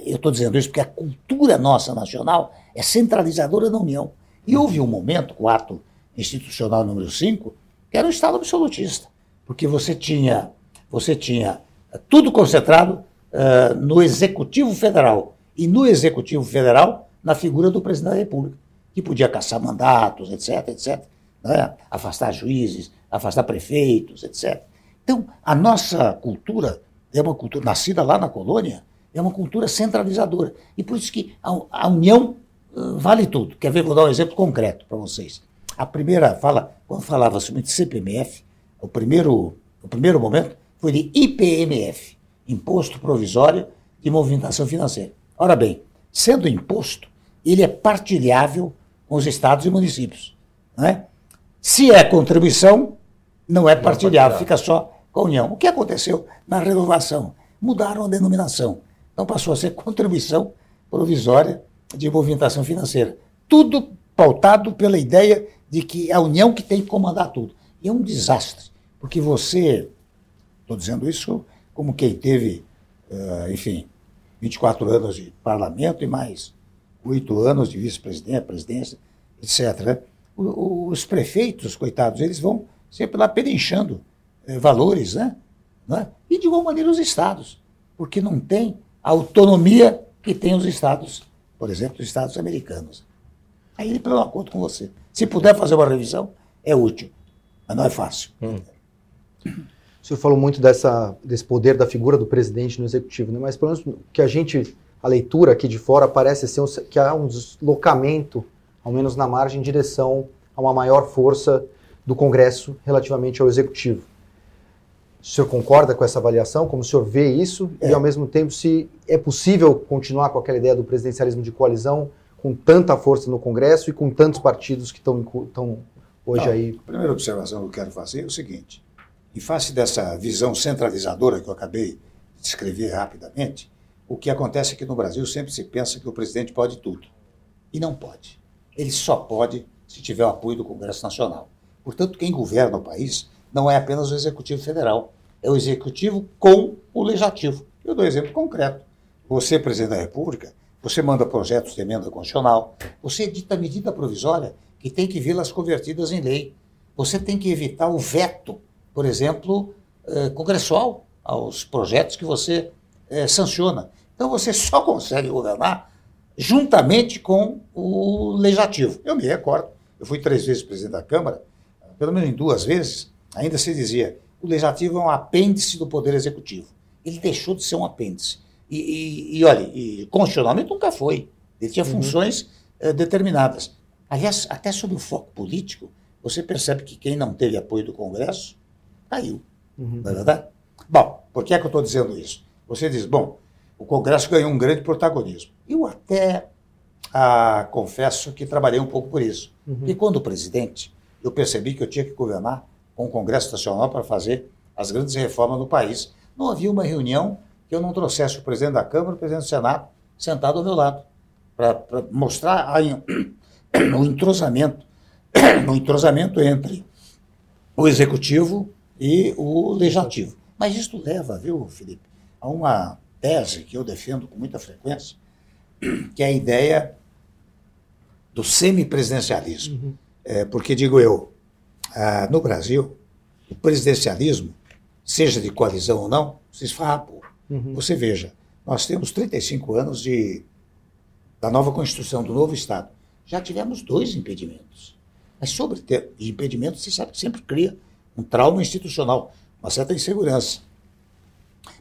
Eu estou dizendo isso porque a cultura nossa nacional é centralizadora da União. E houve um momento, com o ato institucional número 5, que era um Estado absolutista. Porque você tinha, você tinha tudo concentrado uh, no Executivo Federal. E no Executivo Federal, na figura do presidente da República, que podia caçar mandatos, etc, etc. Né? Afastar juízes, afastar prefeitos, etc. Então, a nossa cultura é uma cultura nascida lá na colônia, é uma cultura centralizadora. E por isso que a, a união uh, vale tudo. Quer ver? Vou dar um exemplo concreto para vocês. A primeira fala, quando falava-se de CPMF, o primeiro, o primeiro momento foi de IPMF, Imposto Provisório de Movimentação Financeira. Ora bem, sendo imposto, ele é partilhável com os estados e municípios. Não é? Se é contribuição, não é partilhável, fica só com a União. O que aconteceu na renovação? Mudaram a denominação. Então passou a ser contribuição provisória de movimentação financeira. Tudo pautado pela ideia de que é a União que tem que comandar tudo. E é um desastre, porque você, estou dizendo isso como quem teve, uh, enfim, 24 anos de parlamento e mais oito anos de vice-presidente, presidência, etc. Né? os prefeitos, coitados, eles vão sempre lá pedinchando eh, valores, né? né? E de igual maneira os estados, porque não tem a autonomia que tem os estados, por exemplo, os estados americanos. Aí ele pelo acordo com você. Se puder fazer uma revisão, é útil, mas não é fácil. Hum. O senhor falou muito dessa, desse poder da figura do presidente no executivo, né? mas pelo menos que a gente, a leitura aqui de fora parece ser um, que há um deslocamento, ao menos na margem, em direção a uma maior força do Congresso relativamente ao executivo. O senhor concorda com essa avaliação? Como o senhor vê isso? É. E, ao mesmo tempo, se é possível continuar com aquela ideia do presidencialismo de coalizão com tanta força no Congresso e com tantos partidos que estão hoje Não, aí? A primeira observação que eu quero fazer é o seguinte: em face dessa visão centralizadora que eu acabei de descrever rapidamente, o que acontece é que no Brasil sempre se pensa que o presidente pode tudo. E não pode. Ele só pode se tiver o apoio do Congresso Nacional. Portanto, quem governa o país não é apenas o Executivo Federal, é o Executivo com o Legislativo. Eu dou um exemplo concreto. Você, presidente da República, você manda projetos de emenda constitucional, você edita medida provisória que tem que vê-las convertidas em lei. Você tem que evitar o veto, por exemplo, eh, congressual aos projetos que você eh, sanciona. Então você só consegue governar juntamente com o legislativo. Eu me recordo, eu fui três vezes presidente da Câmara, pelo menos em duas vezes, ainda se dizia o legislativo é um apêndice do poder executivo. Ele deixou de ser um apêndice. E, e, e olha, e, constitucionalmente nunca foi. Ele tinha uhum. funções eh, determinadas. Aliás, até sobre o foco político, você percebe que quem não teve apoio do Congresso caiu. Uhum. Não é verdade? Bom, por que é que eu estou dizendo isso? Você diz, bom, o Congresso ganhou um grande protagonismo. Eu até ah, confesso que trabalhei um pouco por isso. Uhum. E quando presidente, eu percebi que eu tinha que governar com o Congresso Nacional para fazer as grandes reformas do país. Não havia uma reunião que eu não trouxesse o presidente da Câmara, o presidente do Senado, sentado ao meu lado, para mostrar a, o entrosamento, o entrosamento entre o executivo e o legislativo. Mas isso leva, viu, Felipe, a uma tese que eu defendo com muita frequência, que é a ideia do semipresidencialismo. Uhum. É, porque, digo eu, ah, no Brasil, o presidencialismo, seja de coalizão ou não, se esfarrapou. Uhum. Você veja, nós temos 35 anos de, da nova Constituição, do novo Estado. Já tivemos dois impedimentos. Mas sobre ter impedimentos, você sabe que sempre cria um trauma institucional. uma certa insegurança.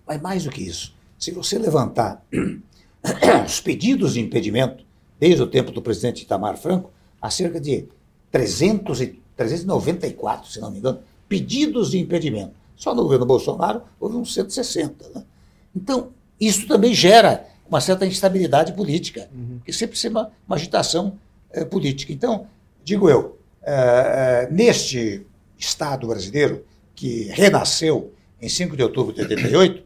Mas mais do que isso, se você levantar os pedidos de impedimento, desde o tempo do presidente Itamar Franco, há cerca de 300 e, 394, se não me engano, pedidos de impedimento. Só no governo Bolsonaro houve uns 160. Né? Então, isso também gera uma certa instabilidade política, uhum. que sempre ser uma, uma agitação é, política. Então, digo eu, é, é, neste Estado brasileiro, que renasceu em 5 de outubro de 88,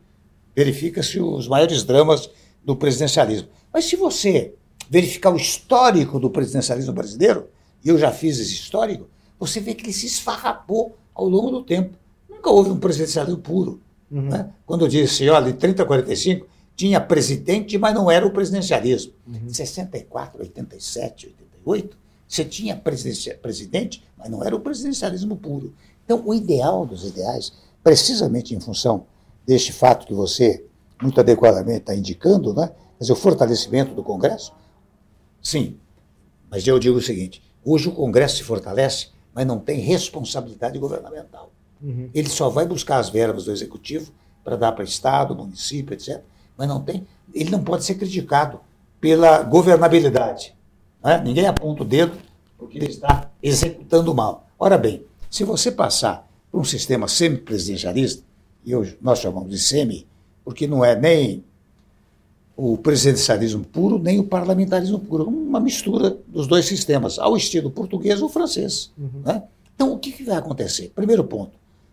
verifica-se os maiores dramas do presidencialismo. Mas se você verificar o histórico do presidencialismo brasileiro, e eu já fiz esse histórico, você vê que ele se esfarrapou ao longo do tempo. Nunca houve um presidencialismo puro. Uhum. Né? Quando eu disse, olha, de 30 a 45, tinha presidente, mas não era o presidencialismo. Uhum. 64, 87, 88, você tinha presidente, mas não era o presidencialismo puro. Então, o ideal dos ideais, precisamente em função deste fato que você muito adequadamente está indicando, né? Quer dizer, o fortalecimento do Congresso, sim. Mas eu digo o seguinte: hoje o Congresso se fortalece, mas não tem responsabilidade governamental. Uhum. Ele só vai buscar as verbas do Executivo para dar para Estado, município, etc mas não tem. Ele não pode ser criticado pela governabilidade. Né? Ninguém aponta o dedo porque ele está executando mal. Ora bem, se você passar por um sistema semipresidencialista, e hoje nós chamamos de semi, porque não é nem o presidencialismo puro, nem o parlamentarismo puro, uma mistura dos dois sistemas, ao estilo português ou francês. Uhum. Né? Então, o que, que, vai acontecer? Primeiro ponto,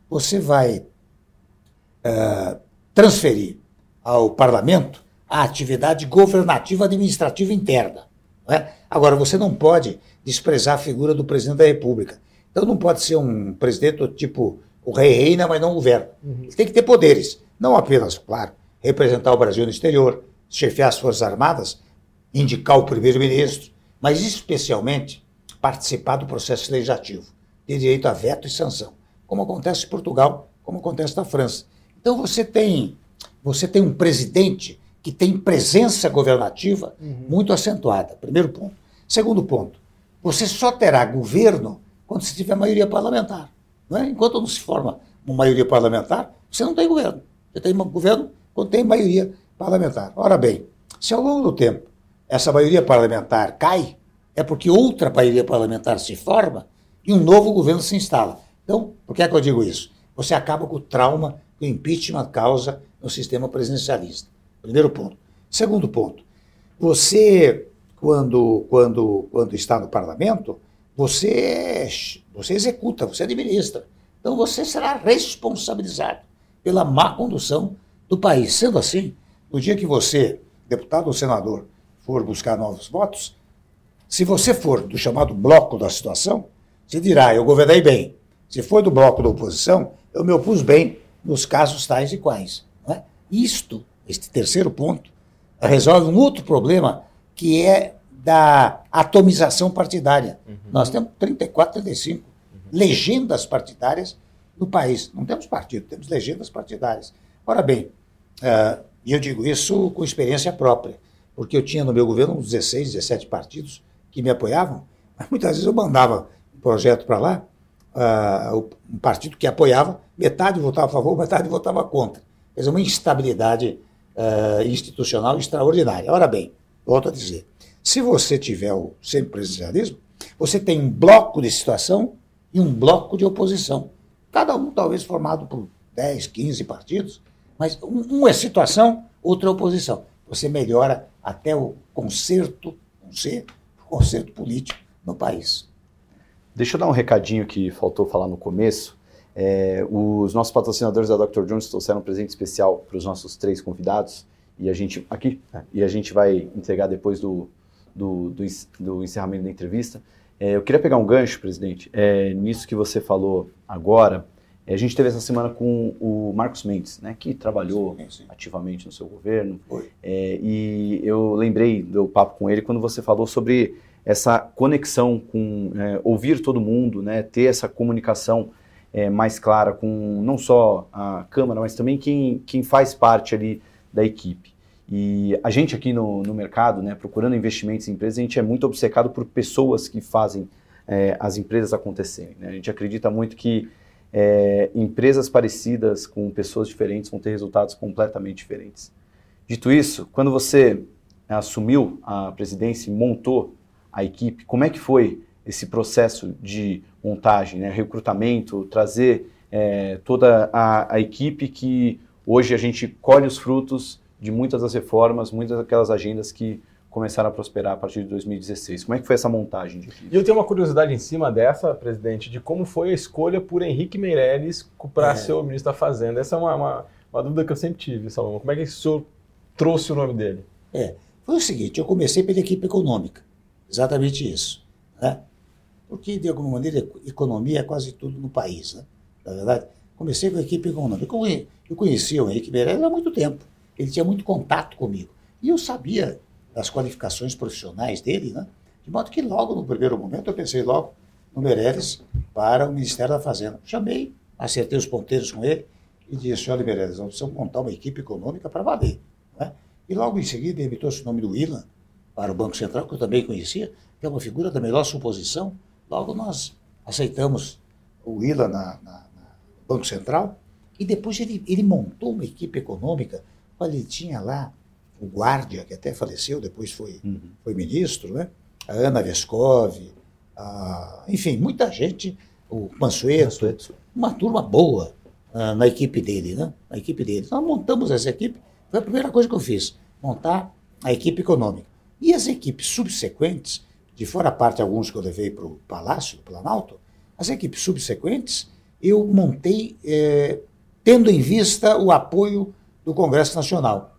você vai uh, transferir ao parlamento a atividade governativa administrativa interna. É? Agora, você não pode desprezar a figura do presidente da República. Então, não pode ser um presidente tipo o rei reina, mas não governa. Uhum. Ele tem que ter poderes. Não apenas, claro, representar o Brasil no exterior, chefiar as Forças Armadas, indicar o primeiro-ministro, mas especialmente participar do processo legislativo, ter direito a veto e sanção, como acontece em Portugal, como acontece na França. Então você tem você tem um presidente que tem presença governativa uhum. muito acentuada. Primeiro ponto. Segundo ponto, você só terá governo quando você tiver maioria parlamentar. Não é? Enquanto não se forma uma maioria parlamentar, você não tem governo. Você tem governo quando tem maioria parlamentar. Ora bem, se ao longo do tempo essa maioria parlamentar cai, é porque outra maioria parlamentar se forma e um novo governo se instala. Então, por que é que eu digo isso? Você acaba com o trauma que o impeachment causa no sistema presidencialista. Primeiro ponto. Segundo ponto, você, quando, quando, quando está no parlamento, você, você executa, você administra. Então você será responsabilizado pela má condução do país. Sendo assim, no dia que você, deputado ou senador, for buscar novos votos, se você for do chamado bloco da situação, você dirá, eu governei bem. Se for do bloco da oposição, eu me opus bem nos casos tais e quais. Isto, este terceiro ponto, resolve um outro problema que é da atomização partidária. Uhum. Nós temos 34, 35 uhum. legendas partidárias no país. Não temos partido, temos legendas partidárias. Ora bem, uh, e eu digo isso com experiência própria, porque eu tinha no meu governo uns 16, 17 partidos que me apoiavam, mas muitas vezes eu mandava um projeto para lá, uh, um partido que apoiava, metade votava a favor, metade votava contra. Quer dizer, uma instabilidade uh, institucional extraordinária. Ora bem, volto a dizer, se você tiver o semipresidencialismo, você tem um bloco de situação e um bloco de oposição. Cada um talvez formado por 10, 15 partidos, mas um, é situação, outro é oposição. Você melhora até o conserto, com C, o conserto político no país. Deixa eu dar um recadinho que faltou falar no começo. É, os nossos patrocinadores da Dr. Jones trouxeram um presente especial para os nossos três convidados e a gente aqui né, e a gente vai entregar depois do, do, do, do encerramento da entrevista. É, eu queria pegar um gancho, presidente, é, nisso que você falou agora. É, a gente teve essa semana com o Marcos Mendes, né, que trabalhou sim, sim. ativamente no seu governo. É, e eu lembrei do papo com ele quando você falou sobre essa conexão com é, ouvir todo mundo, né, ter essa comunicação é, mais clara com não só a Câmara, mas também quem, quem faz parte ali da equipe. E a gente aqui no, no mercado, né, procurando investimentos em empresas, a gente é muito obcecado por pessoas que fazem é, as empresas acontecerem. Né? A gente acredita muito que é, empresas parecidas com pessoas diferentes vão ter resultados completamente diferentes. Dito isso, quando você assumiu a presidência e montou a equipe, como é que foi esse processo de montagem, né, recrutamento, trazer é, toda a, a, equipe que hoje a gente colhe os frutos de muitas das reformas, muitas daquelas agendas que começaram a prosperar a partir de 2016. Como é que foi essa montagem de equipe? E eu tenho uma curiosidade em cima dessa, presidente, de como foi a escolha por Henrique Meirelles para é. ser o ministro da Fazenda. Essa é uma, uma, uma, dúvida que eu sempre tive, Salomão. Como é que o senhor trouxe o nome dele? É, foi o seguinte, eu comecei pela equipe econômica, exatamente isso. Né? Porque, de alguma maneira, economia é quase tudo no país. Né? Na verdade, comecei com a equipe econômica. Eu conhecia o Henrique Meirelles há muito tempo. Ele tinha muito contato comigo. E eu sabia das qualificações profissionais dele, né? De modo que logo no primeiro momento eu pensei logo no Meirelles para o Ministério da Fazenda. Chamei, acertei os ponteiros com ele e disse, olha Meirelles, nós precisamos montar uma equipe econômica para valer. Né? E logo em seguida ele me trouxe o nome do Ilan para o Banco Central, que eu também conhecia, que é uma figura da melhor suposição. Logo nós aceitamos o Ilan na, na, na Banco Central e depois ele, ele montou uma equipe econômica. Olha, ele tinha lá o Guardia, que até faleceu, depois foi, uhum. foi ministro, né? a Ana Vescov, a, enfim, muita gente, o Mansueto, uma turma boa uh, na equipe dele, né? Na equipe dele. Nós montamos essa equipe, foi a primeira coisa que eu fiz, montar a equipe econômica. E as equipes subsequentes, de fora a parte alguns que eu levei para o Palácio, do Planalto, as equipes subsequentes eu montei eh, tendo em vista o apoio do Congresso Nacional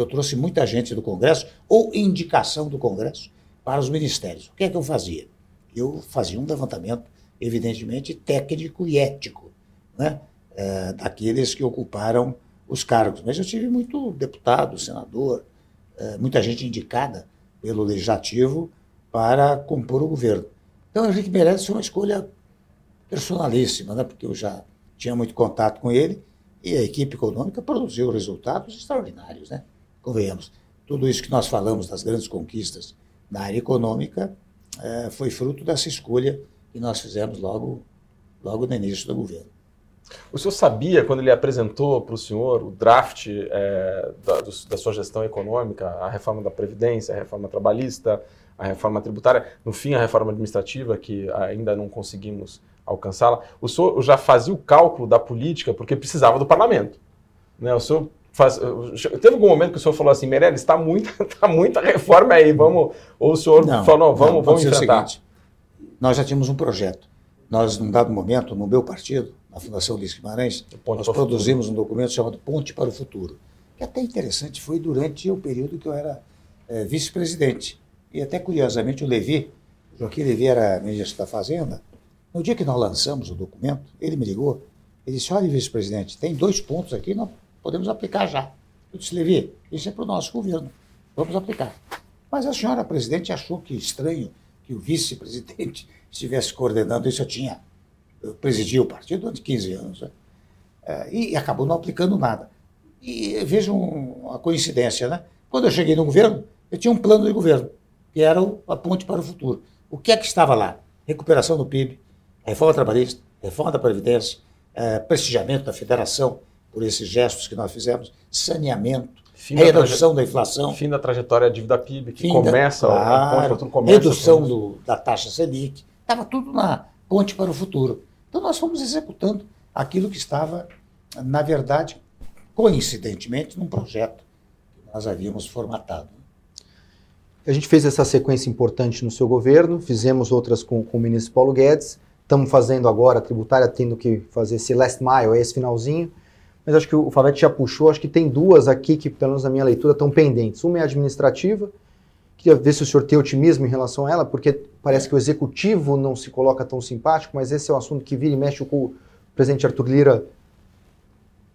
eu trouxe muita gente do Congresso, ou indicação do Congresso, para os ministérios. O que é que eu fazia? Eu fazia um levantamento, evidentemente, técnico e ético, né? É, daqueles que ocuparam os cargos. Mas eu tive muito deputado, senador, é, muita gente indicada pelo Legislativo para compor o governo. Então, Henrique Meirelles foi uma escolha personalíssima, né? porque eu já tinha muito contato com ele e a equipe econômica produziu resultados extraordinários. Né? convenhamos, tudo isso que nós falamos das grandes conquistas na área econômica é, foi fruto dessa escolha que nós fizemos logo, logo no início do governo. O senhor sabia, quando ele apresentou para o senhor o draft é, da, do, da, sua gestão econômica, a reforma da Previdência, a reforma trabalhista, a reforma tributária, no fim a reforma administrativa, que ainda não conseguimos alcançá-la, o senhor já fazia o cálculo da política porque precisava do parlamento. Né? O senhor Faz, teve algum momento que o senhor falou assim, Meirelles, está muita, tá muita reforma aí, vamos. Ou o senhor não, falou, não, vamos, não, vamos enfrentar. O seguinte, nós já tínhamos um projeto. Nós, num dado momento, no meu partido, na Fundação Luiz Guimarães, nós produzimos um documento chamado Ponte para o Futuro, que até interessante foi durante o período que eu era é, vice-presidente. E até curiosamente o Levi, o Joaquim Levi era ministro da Fazenda, no dia que nós lançamos o documento, ele me ligou, ele disse, olha, vice-presidente, tem dois pontos aqui, não podemos aplicar já. Eu disse, Levi, isso é para o nosso governo, vamos aplicar. Mas a senhora presidente achou que estranho que o vice-presidente estivesse coordenando isso. Eu tinha, eu presidi o partido durante 15 anos, né? é, e acabou não aplicando nada. E vejam a coincidência, né? Quando eu cheguei no governo, eu tinha um plano de governo, que era a ponte para o futuro. O que é que estava lá? Recuperação do PIB, reforma trabalhista, reforma da Previdência, é, prestigiamento da federação, por esses gestos que nós fizemos, saneamento, fim redução da, da, inflação. Fim da trajetória da dívida PIB, que começa, da, claro, a começa. Redução do, da taxa Selic, estava tudo na ponte para o futuro. Então nós fomos executando aquilo que estava, na verdade, coincidentemente, num projeto que nós havíamos formatado. A gente fez essa sequência importante no seu governo, fizemos outras com, com o ministro Paulo Guedes, estamos fazendo agora a tributária, tendo que fazer esse last mile, esse finalzinho mas acho que o Favete já puxou, acho que tem duas aqui que, pelo menos na minha leitura, estão pendentes. Uma é administrativa, queria ver se o senhor tem otimismo em relação a ela, porque parece que o executivo não se coloca tão simpático, mas esse é um assunto que vira e mexe com o presidente Arthur Lira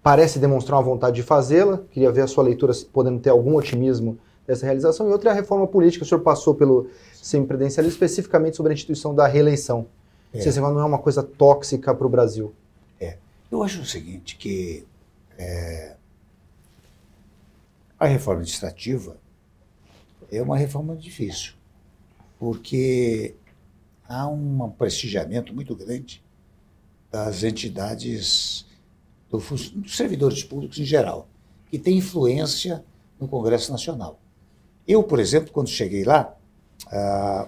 parece demonstrar uma vontade de fazê-la. Queria ver a sua leitura podendo ter algum otimismo dessa realização. E outra é a reforma política. O senhor passou pelo semipresidencialismo especificamente sobre a instituição da reeleição. É. Se não é uma coisa tóxica para o Brasil. É. Eu acho o seguinte, que é, a reforma administrativa é uma reforma difícil, porque há um prestigiamento muito grande das entidades, do, dos servidores públicos em geral, que têm influência no Congresso Nacional. Eu, por exemplo, quando cheguei lá, ah,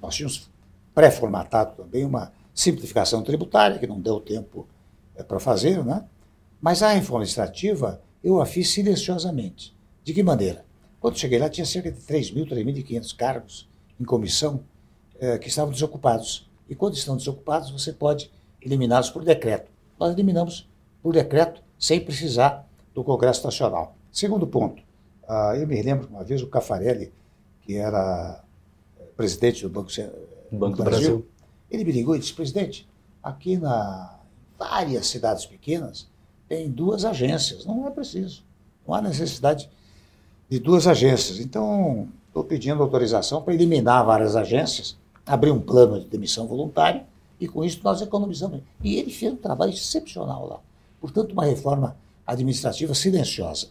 nós tínhamos pré-formatado também uma simplificação tributária, que não deu tempo é, para fazer, né? mas a reforma administrativa eu a fiz silenciosamente. De que maneira? Quando cheguei lá, tinha cerca de 3.000, 3.500 cargos em comissão é, que estavam desocupados. E quando estão desocupados, você pode eliminá-los por decreto. Nós eliminamos por decreto, sem precisar do Congresso Nacional. Segundo ponto, ah, eu me lembro uma vez o Cafarelli, que era eh, presidente do Banco, Banco do Brasil, Brasil, ele me ligou e disse, presidente, aqui na várias cidades pequenas tem duas agências, não é preciso, não há necessidade de duas agências. Então, estou pedindo autorização para eliminar várias agências, abrir um plano de demissão voluntária e com isso nós economizamos. E ele fez um trabalho excepcional lá. Portanto, uma reforma administrativa silenciosa.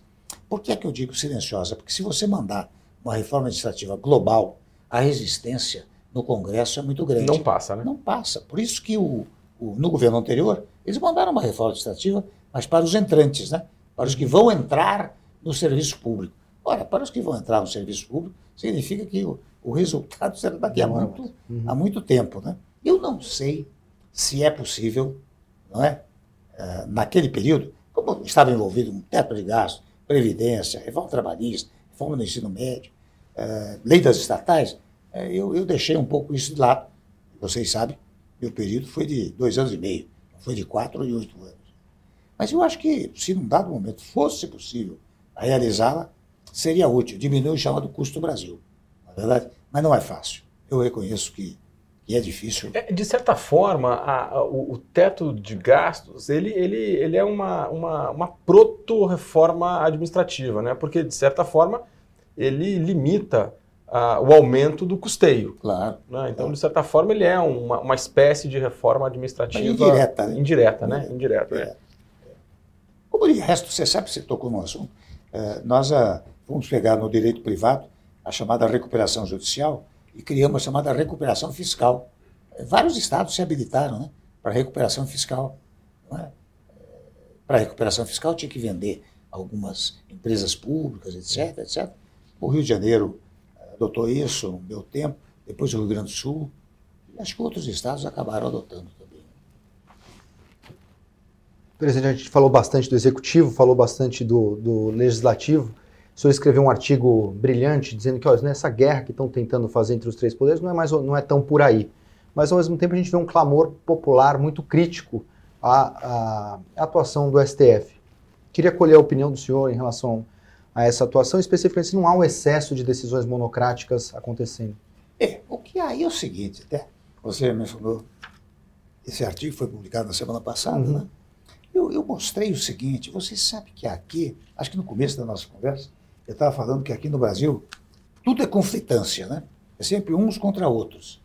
Por que é que eu digo silenciosa? Porque se você mandar uma reforma administrativa global, a resistência no Congresso é muito grande. Não passa, né? Não passa. Por isso que o, o, no governo anterior, eles mandaram uma reforma administrativa, mas para os entrantes, né? para os que vão entrar no serviço público. Ora, para os que vão entrar no serviço público, significa que o, o resultado será daqui a muito, uhum. a muito tempo. Né? Eu não sei se é possível, não é? Uh, naquele período, como estava envolvido um teto de gastos, previdência, reforma trabalhista, reforma do ensino médio, uh, lei das estatais, uh, eu, eu deixei um pouco isso de lado. Vocês sabem, meu período foi de dois anos e meio, foi de quatro e oito anos. Mas eu acho que, se num dado momento fosse possível realizá-la, seria útil, diminuir o chamado custo do Brasil. Na é verdade, mas não é fácil. Eu reconheço que e é difícil. É, de certa forma, a, a, o, o, teto de gastos ele, ele, ele é uma, uma, uma proto-reforma administrativa, né? porque, de certa forma, ele limita a, o aumento do custeio. Claro. Né? Então, de certa forma, ele é uma, uma espécie de reforma administrativa. Mas indireta, né? Indireta, né? Indireta. É. Como de resto, você sabe, você tocou no assunto, é, nós a, ah, vamos pegar no direito privado a chamada recuperação judicial e criamos a chamada recuperação fiscal. Vários estados se habilitaram né, para recuperação fiscal. É? Para recuperação fiscal tinha que vender algumas empresas públicas, etc, etc. O Rio de Janeiro adotou isso no meu tempo, depois o Rio Grande do Sul, e acho que outros estados acabaram adotando também. Presidente, a gente falou bastante do executivo, falou bastante do, do legislativo. O senhor escreveu um artigo brilhante dizendo que olha, nessa guerra que estão tentando fazer entre os três poderes não é, mais, não é tão por aí. Mas, ao mesmo tempo, a gente vê um clamor popular muito crítico à, à atuação do STF. Queria colher a opinião do senhor em relação a essa atuação, especificamente se não há um excesso de decisões monocráticas acontecendo. É, o que há é o seguinte, até você mencionou, esse artigo foi publicado na semana passada, uhum. né? Eu, eu, mostrei o seguinte, você sabe que aqui, acho que no começo da nossa conversa, eu estava falando que aqui no Brasil tudo é conflitância, né? É sempre uns contra outros.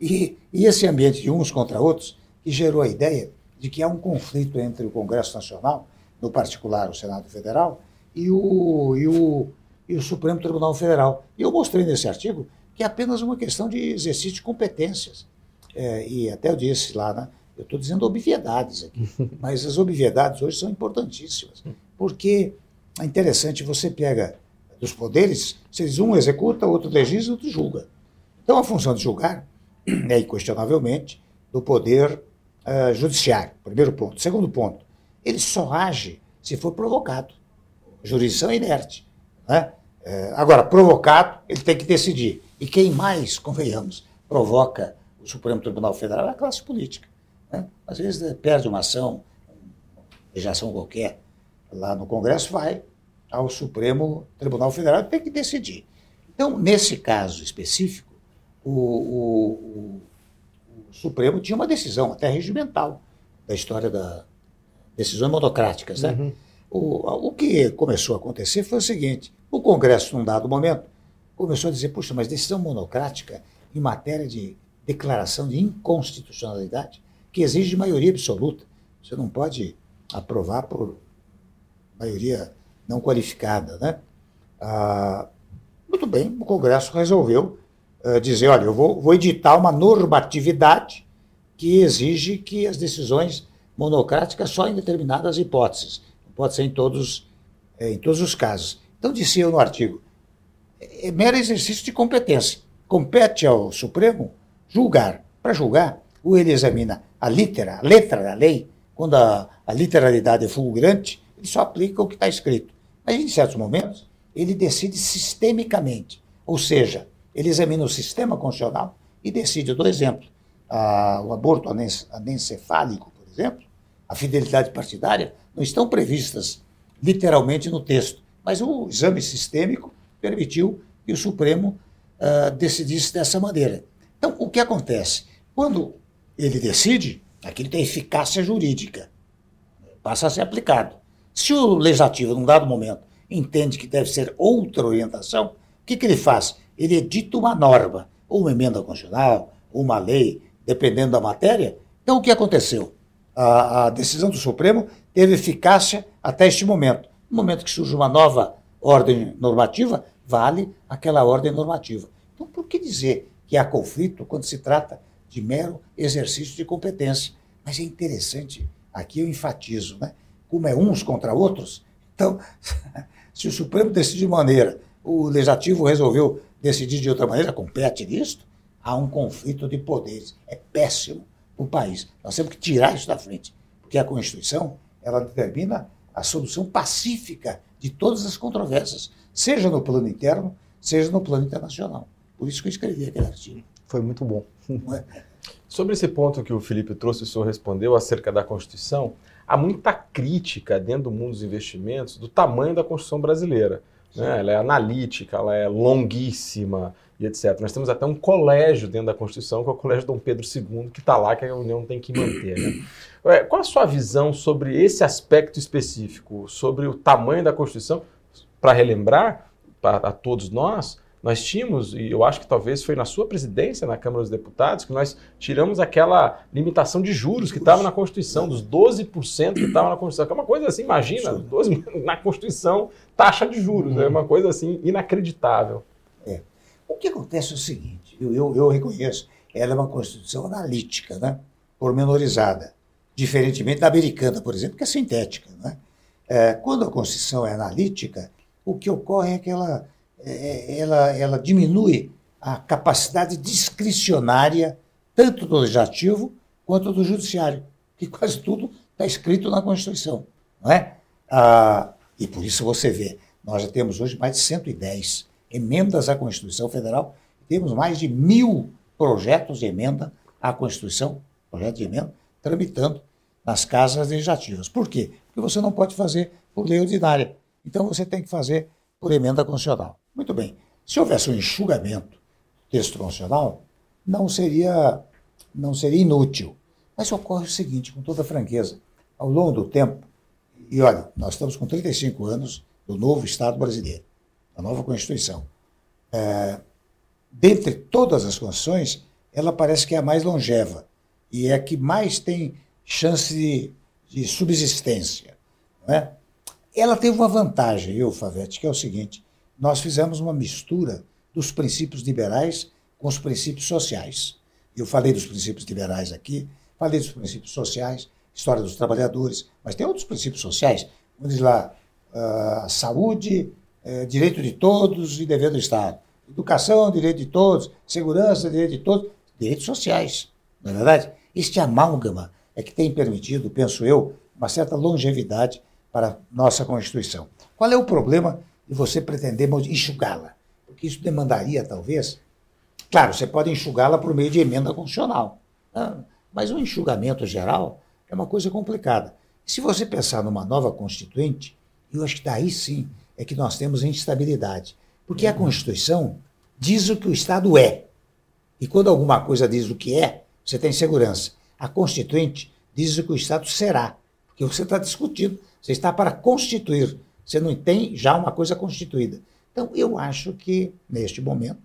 E, e esse ambiente de uns contra outros que gerou a ideia de que há um conflito entre o Congresso Nacional, no particular o Senado Federal, e o, e o, e o Supremo Tribunal Federal. E eu mostrei nesse artigo que é apenas uma questão de exercício de competências. É, e até eu disse lá, né, eu estou dizendo obviedades aqui, mas as obviedades hoje são importantíssimas, porque é interessante, você pega dos poderes, vocês um executa, outro legisla, outro julga. Então a função de julgar é inquestionavelmente do poder uh, judiciário, primeiro ponto. Segundo ponto, ele só age se for provocado. Jurisdição é inerte. Né? Uh, agora, provocado, ele tem que decidir. E quem mais, convenhamos, provoca o Supremo Tribunal Federal é a classe política. Né? Às vezes perde uma ação, uma legislação qualquer, lá no Congresso, vai ao Supremo Tribunal Federal e tem que decidir. Então, nesse caso específico, o, o, o, o Supremo tinha uma decisão até regimental da história das decisões monocráticas. Né? Uhum. O, o que começou a acontecer foi o seguinte: o Congresso, num dado momento, começou a dizer, puxa, mas decisão monocrática em matéria de declaração de inconstitucionalidade, que exige maioria absoluta. Você não pode aprovar por maioria não qualificada. Né? Ah, muito bem, o Congresso resolveu uh, dizer: olha, eu vou, vou editar uma normatividade que exige que as decisões monocrática só em determinadas hipóteses. Pode ser em todos, é, em todos os casos. Então, disse eu no artigo, é mero exercício de competência. Compete ao Supremo julgar. Para julgar, ou ele examina a litera, a letra da lei, quando a, a literalidade é fulgurante, ele só aplica o que está escrito. Mas, em certos momentos, ele decide sistemicamente. Ou seja, ele examina o sistema constitucional e decide. Eu dou exemplo. O aborto anencefálico, por exemplo, a fidelidade partidária, não estão previstas literalmente no texto. Mas o exame sistêmico permitiu que o Supremo uh, decidisse dessa maneira. Então, o que acontece? Quando ele decide, aquilo tem eficácia jurídica, passa a ser aplicado. Se o legislativo, num dado momento, entende que deve ser outra orientação, o que, que ele faz? Ele edita uma norma, ou uma emenda constitucional, ou uma lei, dependendo da matéria. Então, o que aconteceu? A, a decisão do Supremo teve eficácia até este momento. No momento que surge uma nova ordem normativa, vale aquela ordem normativa. Então, por que dizer que há conflito quando se trata de mero exercício de competência? Mas é interessante, aqui eu enfatizo, né? como é uns contra outros. Então, se o Supremo decide de maneira, o Legislativo resolveu decidir de outra maneira, compete nisto, há um conflito de poderes. É péssimo o país. Nós temos que tirar isso da frente, porque a Constituição ela determina a solução pacífica de todas as controvérsias, seja no plano interno, seja no plano internacional. Por isso que eu escrevi aquele artigo. Foi muito bom. É? Sobre esse ponto que o Felipe trouxe, o senhor respondeu acerca da Constituição, há muita crítica dentro do mundo dos investimentos do tamanho da Constituição brasileira. Né? Ela é analítica, ela é longuíssima e etc. Nós temos até um colégio dentro da Constituição, que é o Colégio Dom Pedro II, que está lá, que a União tem que manter. Né? Qual a sua visão sobre esse aspecto específico, sobre o tamanho da Constituição? Para relembrar para a todos nós, nós tínhamos, e eu acho que talvez foi na sua presidência na Câmara dos Deputados, que nós tiramos aquela limitação de juros que estava na Constituição, dos 12% que estava na Constituição, que é uma coisa assim, imagina, 12, na Constituição, taxa de juros, é né? uma coisa assim inacreditável. É. O que acontece é o seguinte, eu, eu, eu reconheço, ela é uma Constituição analítica, né? pormenorizada, diferentemente da americana, por exemplo, que é sintética. Né? É, quando a Constituição é analítica, o que ocorre é que ela é, é, ela, ela diminui a capacidade discricionária tanto do legislativo quanto do judiciário, que quase tudo está escrito na Constituição. Não é? Ah, e por isso você vê, nós já temos hoje mais de 110 emendas à Constituição Federal, temos mais de mil projetos de emenda à Constituição, projeto de emenda, tramitando nas casas legislativas. Por quê? Porque você não pode fazer por lei ordinária. Então você tem que fazer por emenda constitucional. Muito bem. Se houvesse um enxugamento do texto constitucional, não seria, não seria inútil. Mas ocorre o seguinte, com toda franqueza, ao longo do tempo, e olha, nós estamos com 35 anos do novo Estado brasileiro, da nova Constituição. É, dentre todas as constituições, ela parece que é a mais longeva e é a que mais tem chance de, de subsistência. É? Ela teve uma vantagem, eu, Favete, que é o seguinte: nós fizemos uma mistura dos princípios liberais com os princípios sociais. Eu falei dos princípios liberais aqui, falei dos princípios sociais, história dos trabalhadores, mas tem outros princípios sociais. Vamos dizer lá, uh, saúde, uh, direito de todos e dever do Estado. Educação, direito de todos. Segurança, direito de todos. Direitos sociais, não é verdade? Este amálgama é que tem permitido, penso eu, uma certa longevidade para a nossa Constituição. Qual é o problema e você pretender enxugá-la. Porque isso demandaria, talvez. Claro, você pode enxugá-la por meio de emenda constitucional. Tá? Mas o enxugamento geral é uma coisa complicada. Se você pensar numa nova Constituinte, eu acho que daí sim é que nós temos instabilidade. Porque a Constituição diz o que o Estado é. E quando alguma coisa diz o que é, você tem segurança. A Constituinte diz o que o Estado será. Porque você está discutindo, você está para constituir. Você não tem já uma coisa constituída. Então, eu acho que, neste momento,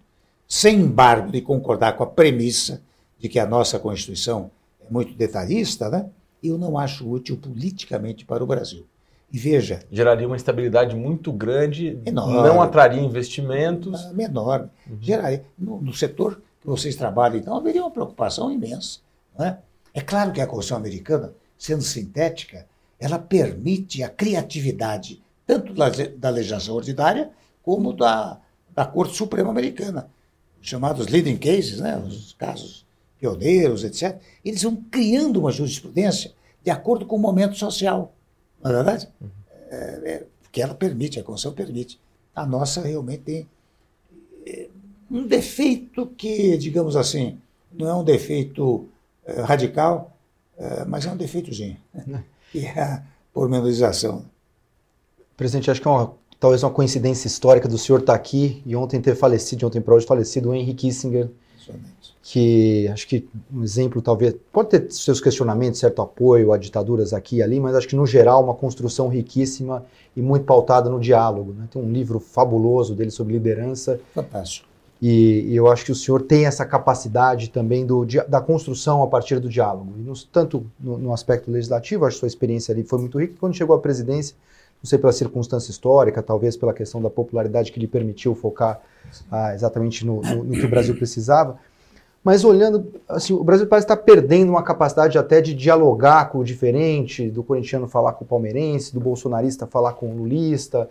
sem embargo de concordar com a premissa de que a nossa Constituição é muito detalhista, né? eu não acho útil politicamente para o Brasil. E veja. Geraria uma instabilidade muito grande, enorme, não atraria investimentos. Ah, menor. Uhum. Geraria. No, no, setor que vocês trabalham, então, haveria uma preocupação imensa. Não é? é claro que a Constituição americana sendo sintética, ela permite a criatividade, tanto da, da legislação ordinária como da, da Corte Suprema Americana, chamados leading cases, né, os casos pioneiros, etc. Eles vão criando uma jurisprudência de acordo com o momento social, não é verdade? É, é, porque ela permite, a Constituição permite. A nossa realmente tem é, um defeito que, digamos assim, não é um defeito é, radical, é, mas é um defeitozinho, né? que é a pormenorização. Presidente, acho que é uma, talvez uma coincidência histórica do senhor estar aqui e ontem ter falecido, de ontem para hoje falecido o Henry Kissinger, que acho que um exemplo talvez pode ter seus questionamentos, certo apoio a ditaduras aqui e ali, mas acho que no geral uma construção riquíssima e muito pautada no diálogo. Né? Tem um livro fabuloso dele sobre liderança. Fantástico. E, e, eu acho que o senhor tem essa capacidade também do, da construção a partir do diálogo. E no, tanto no, no, aspecto legislativo, acho que sua experiência ali foi muito rica. Quando chegou à presidência, não sei pela circunstância histórica, talvez pela questão da popularidade que lhe permitiu focar ah, exatamente no, no, que o Brasil precisava. Mas olhando, assim, o Brasil parece estar perdendo uma capacidade até de dialogar com o diferente, do corintiano falar com o palmeirense, do bolsonarista falar com o lulista.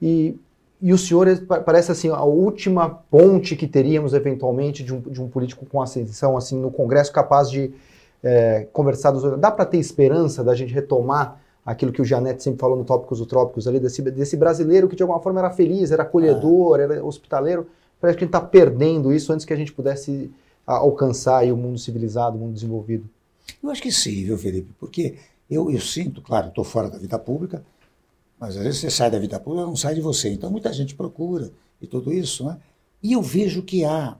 E e o senhor parece assim a última ponte que teríamos eventualmente de um, de um político com ascensão assim no Congresso capaz de é, conversar dos dá para ter esperança da gente retomar aquilo que o Janete sempre falou no Tópicos do Trópicos ali desse, desse brasileiro que de alguma forma era feliz era acolhedor é. era hospitaleiro parece que a gente está perdendo isso antes que a gente pudesse alcançar aí o mundo civilizado o mundo desenvolvido eu acho que sim viu Felipe porque eu, eu sinto claro estou fora da vida pública mas às vezes você sai da vida pública, não sai de você. Então muita gente procura e tudo isso. Né? E eu vejo que há,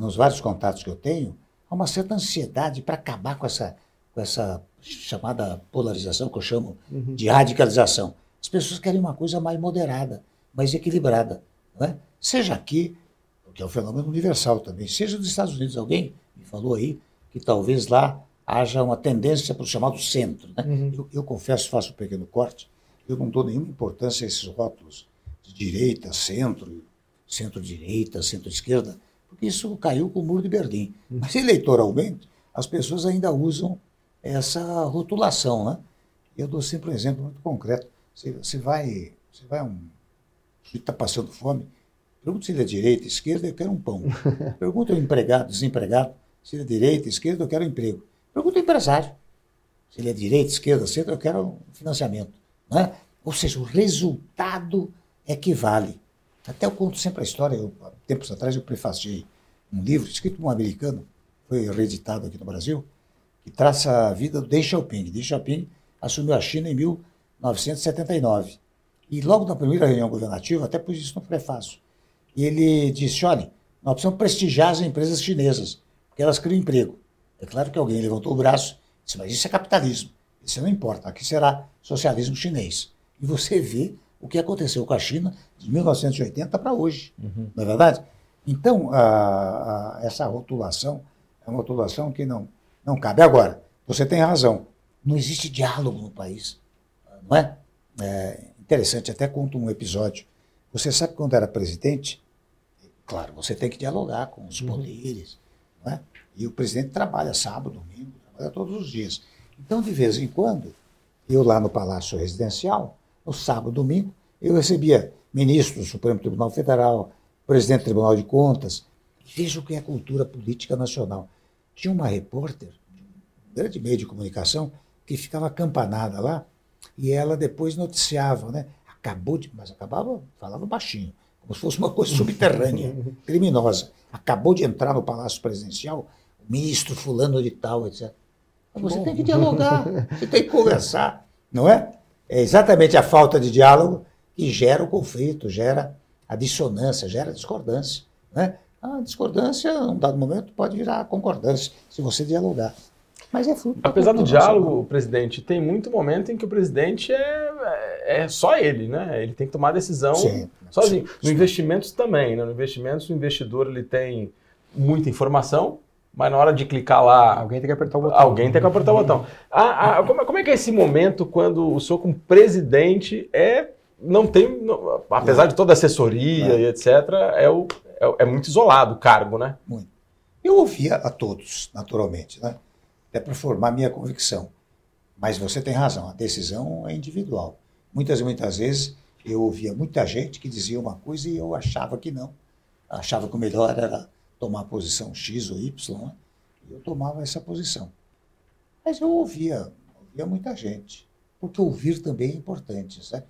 nos vários contatos que eu tenho, há uma certa ansiedade para acabar com essa, com essa chamada polarização, que eu chamo uhum. de radicalização. As pessoas querem uma coisa mais moderada, mais equilibrada. É? Seja aqui, que é um fenômeno universal também, seja nos Estados Unidos. Alguém me falou aí que talvez lá haja uma tendência para o chamado centro. Né? Uhum. Eu, eu confesso, faço um pequeno corte, eu não dou nenhuma importância a esses rótulos de direita, centro, centro-direita, centro-esquerda, porque isso caiu com o muro de Berlim. Hum. Mas eleitoralmente, as pessoas ainda usam essa rotulação. Né? Eu dou sempre um exemplo muito concreto. Você, você vai, você vai um está passando fome, pergunta se ele é direita, esquerda, eu quero um pão. Pergunta ao empregado, desempregado, se ele é direita, esquerda, eu quero um emprego. Pergunta ao empresário, se ele é direita, esquerda, centro, eu quero um financiamento. Né? Ou seja, o resultado é que vale. Até eu conto sempre a história, eu, tempos atrás eu prefaciei um livro escrito por um americano, foi reeditado aqui no Brasil, que traça a vida do Deng Xiaoping. Deng Xiaoping assumiu a China em 1979. E logo na primeira reunião governativa, até pus isso no prefácio, ele disse, olha, nós precisamos prestigiar as empresas chinesas, porque elas criam emprego. É claro que alguém levantou o braço e disse, mas isso é capitalismo. Isso não importa, aqui será socialismo chinês. E você vê o que aconteceu com a China de 1980 para hoje, uhum. não é verdade? Então, a, a, essa rotulação é uma rotulação que não, não cabe. Agora, você tem razão, não existe diálogo no país, não é? é interessante, até conto um episódio. Você sabe quando era presidente? Claro, você tem que dialogar com os uhum. poderes, não é? E o presidente trabalha sábado, domingo, trabalha todos os dias. Então, de vez em quando, eu lá no Palácio Residencial, no sábado, domingo, eu recebia ministro do Supremo Tribunal Federal, presidente do Tribunal de Contas. Veja o que é a cultura política nacional. Tinha uma repórter, um grande meio de comunicação, que ficava acampanada lá, e ela depois noticiava, né? Acabou de. Mas acabava, falava baixinho, como se fosse uma coisa subterrânea, criminosa. Acabou de entrar no Palácio Presidencial o ministro fulano de tal, etc. Você Bom. tem que dialogar, você tem que conversar, não é? É exatamente a falta de diálogo que gera o conflito, gera a dissonância, gera a discordância. Né? A discordância, em um dado momento, pode virar concordância, se você dialogar. Mas é fruto. Apesar do diálogo, presidente, tem muito momento em que o presidente é, é, é só ele, né? Ele tem que tomar a decisão sim, sozinho. Sim, no sim. investimentos também, né? No investimentos, o investidor ele tem muita informação, mas na hora de clicar lá. Alguém tem que apertar o botão. Alguém tem que apertar o botão. Ah, ah, como, como, é que é esse momento quando o senhor, como presidente, é. Não tem. Não, apesar de toda a assessoria é. e etc., é, o, é, é, muito isolado o cargo, né? Muito. Eu ouvia a todos, naturalmente, né? Até para formar minha convicção. Mas você tem razão, a decisão é individual. Muitas e muitas vezes eu ouvia muita gente que dizia uma coisa e eu achava que não. Achava que o melhor era tomar a posição X ou Y, né? eu tomava essa posição. Mas eu ouvia, ouvia muita gente, porque ouvir também é importante, sabe?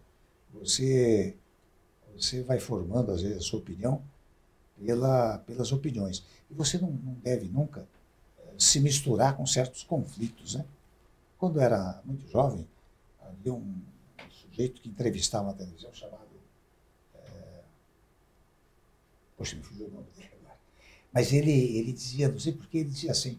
Você, você vai formando, às vezes, a sua opinião pela, pelas opiniões. E você não, não deve nunca eh, se misturar com certos conflitos, né? Quando era muito jovem, havia um sujeito que entrevistava na televisão chamado. É... Poxa, me fugiu o nome dele agora. Mas ele, ele dizia, não sei porquê, ele dizia assim: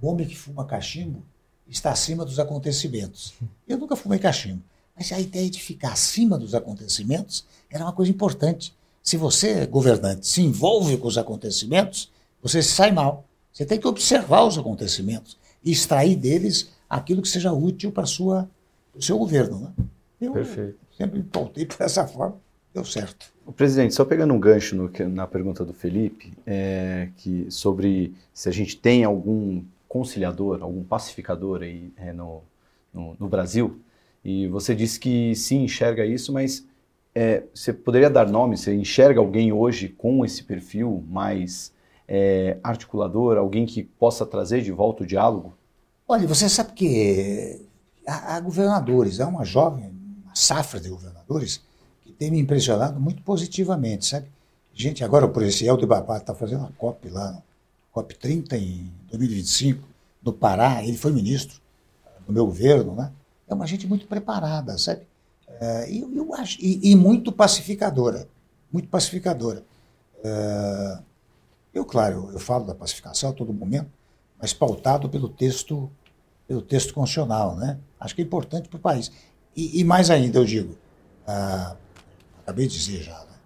o homem que fuma cachimbo está acima dos acontecimentos. Eu nunca fumei cachimbo, mas a ideia de ficar acima dos acontecimentos era uma coisa importante. Se você, governante, se envolve com os acontecimentos, você sai mal. Você tem que observar os acontecimentos e extrair deles aquilo que seja útil para o seu governo. Né? Eu Perfeito. sempre me pautei por essa forma, deu certo. O presidente, só pegando um gancho no, na pergunta do Felipe, é, que sobre se a gente tem algum conciliador, algum pacificador aí é, no, no, no, Brasil, e você disse que sim, enxerga isso, mas é, você poderia dar nome, você enxerga alguém hoje com esse perfil mais é, articulador, alguém que possa trazer de volta o diálogo? Olha, você sabe que há, há governadores, há uma jovem, uma safra de governadores que tem me impressionado muito positivamente, sabe? Gente, agora por esse Helder Babá está fazendo uma COP lá, COP 30 em 2025, no Pará, ele foi ministro do meu governo, né? É uma gente muito preparada, sabe? É, eu, eu acho, e, e, muito pacificadora, muito pacificadora. É, eu, claro, eu, eu falo da pacificação a todo momento, mas pautado pelo texto, pelo texto constitucional, né? Acho que é importante para o país. E, e, mais ainda, eu digo, ah, acabei de dizer já, né?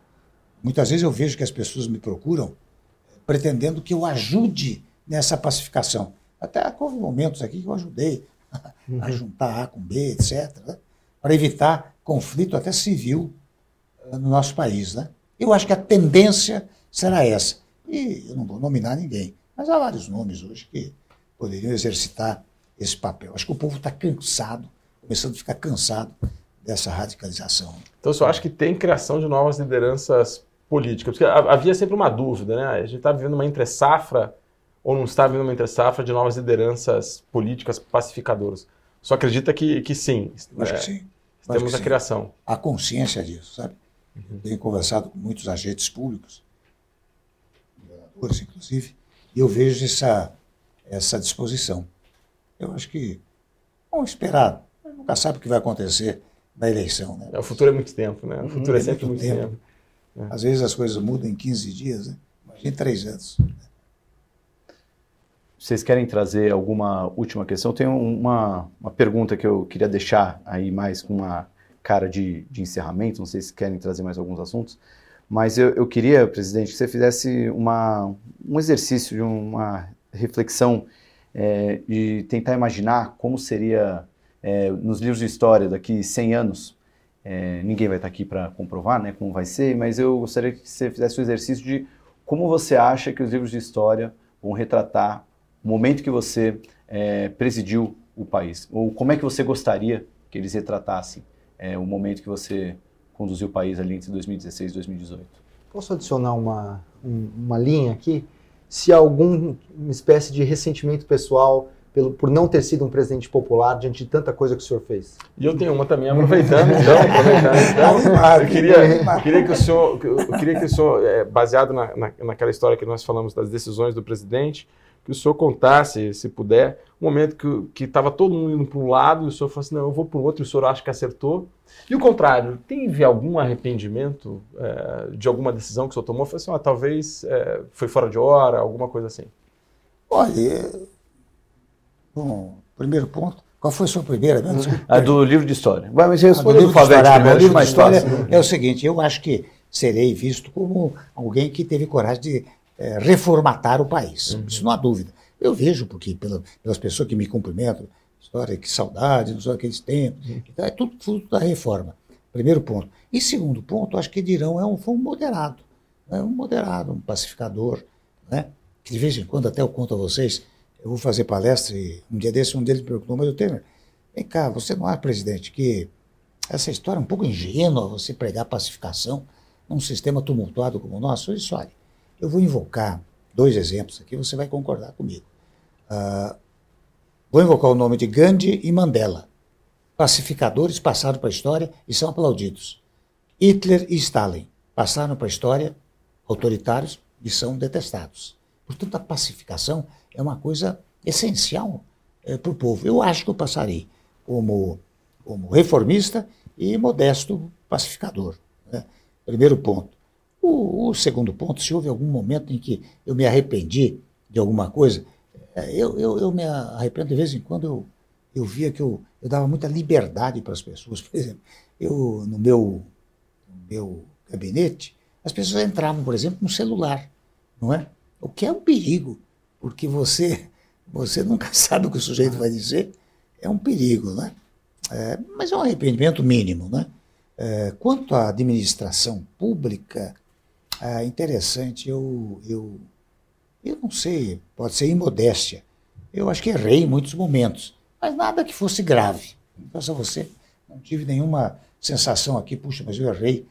muitas vezes eu vejo que as pessoas me procuram pretendendo que eu ajude nessa pacificação. Até houve momentos aqui que eu ajudei a, uhum. juntar A com B, etc., né? para evitar conflito até civil ah, no nosso país. Né? Eu acho que a tendência será essa. E eu não vou nominar ninguém, mas há vários nomes hoje que poderiam exercitar esse papel. Acho que o povo está cansado, começando a ficar cansado dessa radicalização. Então, você acha que tem criação de novas lideranças políticas? Porque havia sempre uma dúvida, né? A gente está vivendo uma entre-safra ou não está vivendo uma entre-safra de novas lideranças políticas pacificadoras? Só acredita que, que sim. Acho é, que sim. Temos a criação. A consciência disso, sabe? Uhum. Tenho conversado com muitos agentes públicos, governadores, inclusive, e eu vejo essa, essa disposição. Eu acho que vamos esperar. Nunca sabe o que vai acontecer na eleição. Né? É, o futuro é muito tempo, né? O futuro é, é sempre muito, muito tempo. tempo. É. Às vezes as coisas mudam em 15 dias, né? imagina três anos. Vocês querem trazer alguma última questão? Tem uma, uma pergunta que eu queria deixar aí mais com uma cara de, de encerramento, não sei se querem trazer mais alguns assuntos. Mas eu, eu queria, presidente, que você fizesse uma, um exercício de uma reflexão é, de tentar imaginar como seria é, nos livros de história daqui 100 anos. É, ninguém vai estar aqui para comprovar né, como vai ser, mas eu gostaria que você fizesse o exercício de como você acha que os livros de história vão retratar o momento que você é, presidiu o país, ou como é que você gostaria que eles retratassem é, o momento que você conduziu o país ali entre 2016 e 2018. Posso adicionar uma, uma linha aqui? Se há alguma espécie de ressentimento pessoal pelo, por não ter sido um presidente popular diante de tanta coisa que o senhor fez? E eu tenho uma também, aproveitando, então, aproveitando, então eu queria, queria que o senhor, eu queria que o senhor, é, baseado na, na, naquela história que nós falamos das decisões do presidente, que o senhor contasse, se puder, um momento que estava todo mundo indo para um lado e o senhor falou assim, não, eu vou para o outro e o senhor acha que acertou. E o contrário, teve algum arrependimento é, de alguma decisão que o senhor tomou? Foi assim, ah, talvez é, foi fora de hora, alguma coisa assim. Olha, bom, primeiro ponto, qual foi a sua primeira? A do livro de história. Vai, mas respondeu do Favete primeiro, o livro de história. É o seguinte, eu acho que serei visto como alguém que teve coragem de é, reformatar o país. Uhum. Isso não há dúvida. Eu vejo, porque pela, pelas pessoas que me cumprimentam, história, que saudade, não sei aqueles tempos. Uhum. Então, é tudo fruto da reforma. Primeiro ponto. E segundo ponto, acho que Dirão é um, foi um moderado. É um moderado, um pacificador, né? que de vez em quando até eu conto a vocês, eu vou fazer palestra e um dia desse um deles me perguntou, mas o Temer, Vem cá, você não acha, presidente, que essa história é um pouco ingênua, você pregar pacificação num sistema tumultuado como o nosso? Disse, olha, eu vou invocar dois exemplos aqui, você vai concordar comigo. Uh, vou invocar o nome de Gandhi e Mandela. Pacificadores passaram para a história e são aplaudidos. Hitler e Stalin passaram para a história, autoritários, e são detestados. Portanto, a pacificação é uma coisa essencial é, para o povo. Eu acho que eu passarei como, como reformista e modesto pacificador. Né? Primeiro ponto. O, o, segundo ponto, se houve algum momento em que eu me arrependi de alguma coisa, é, eu, eu, eu me arrependo de vez em quando, eu, eu via que eu, eu dava muita liberdade para as pessoas. Por exemplo, eu, no meu, no meu gabinete, as pessoas entravam, por exemplo, no celular, não é? O que é um perigo, porque você você nunca sabe o que o sujeito vai dizer, é um perigo, né? É, mas é um arrependimento mínimo, né? É, quanto à administração pública, é interessante, eu, eu, eu não sei, pode ser imodéstia. Eu acho que errei em muitos momentos, mas nada que fosse grave. Então, você, não tive nenhuma sensação aqui, puxa, mas eu errei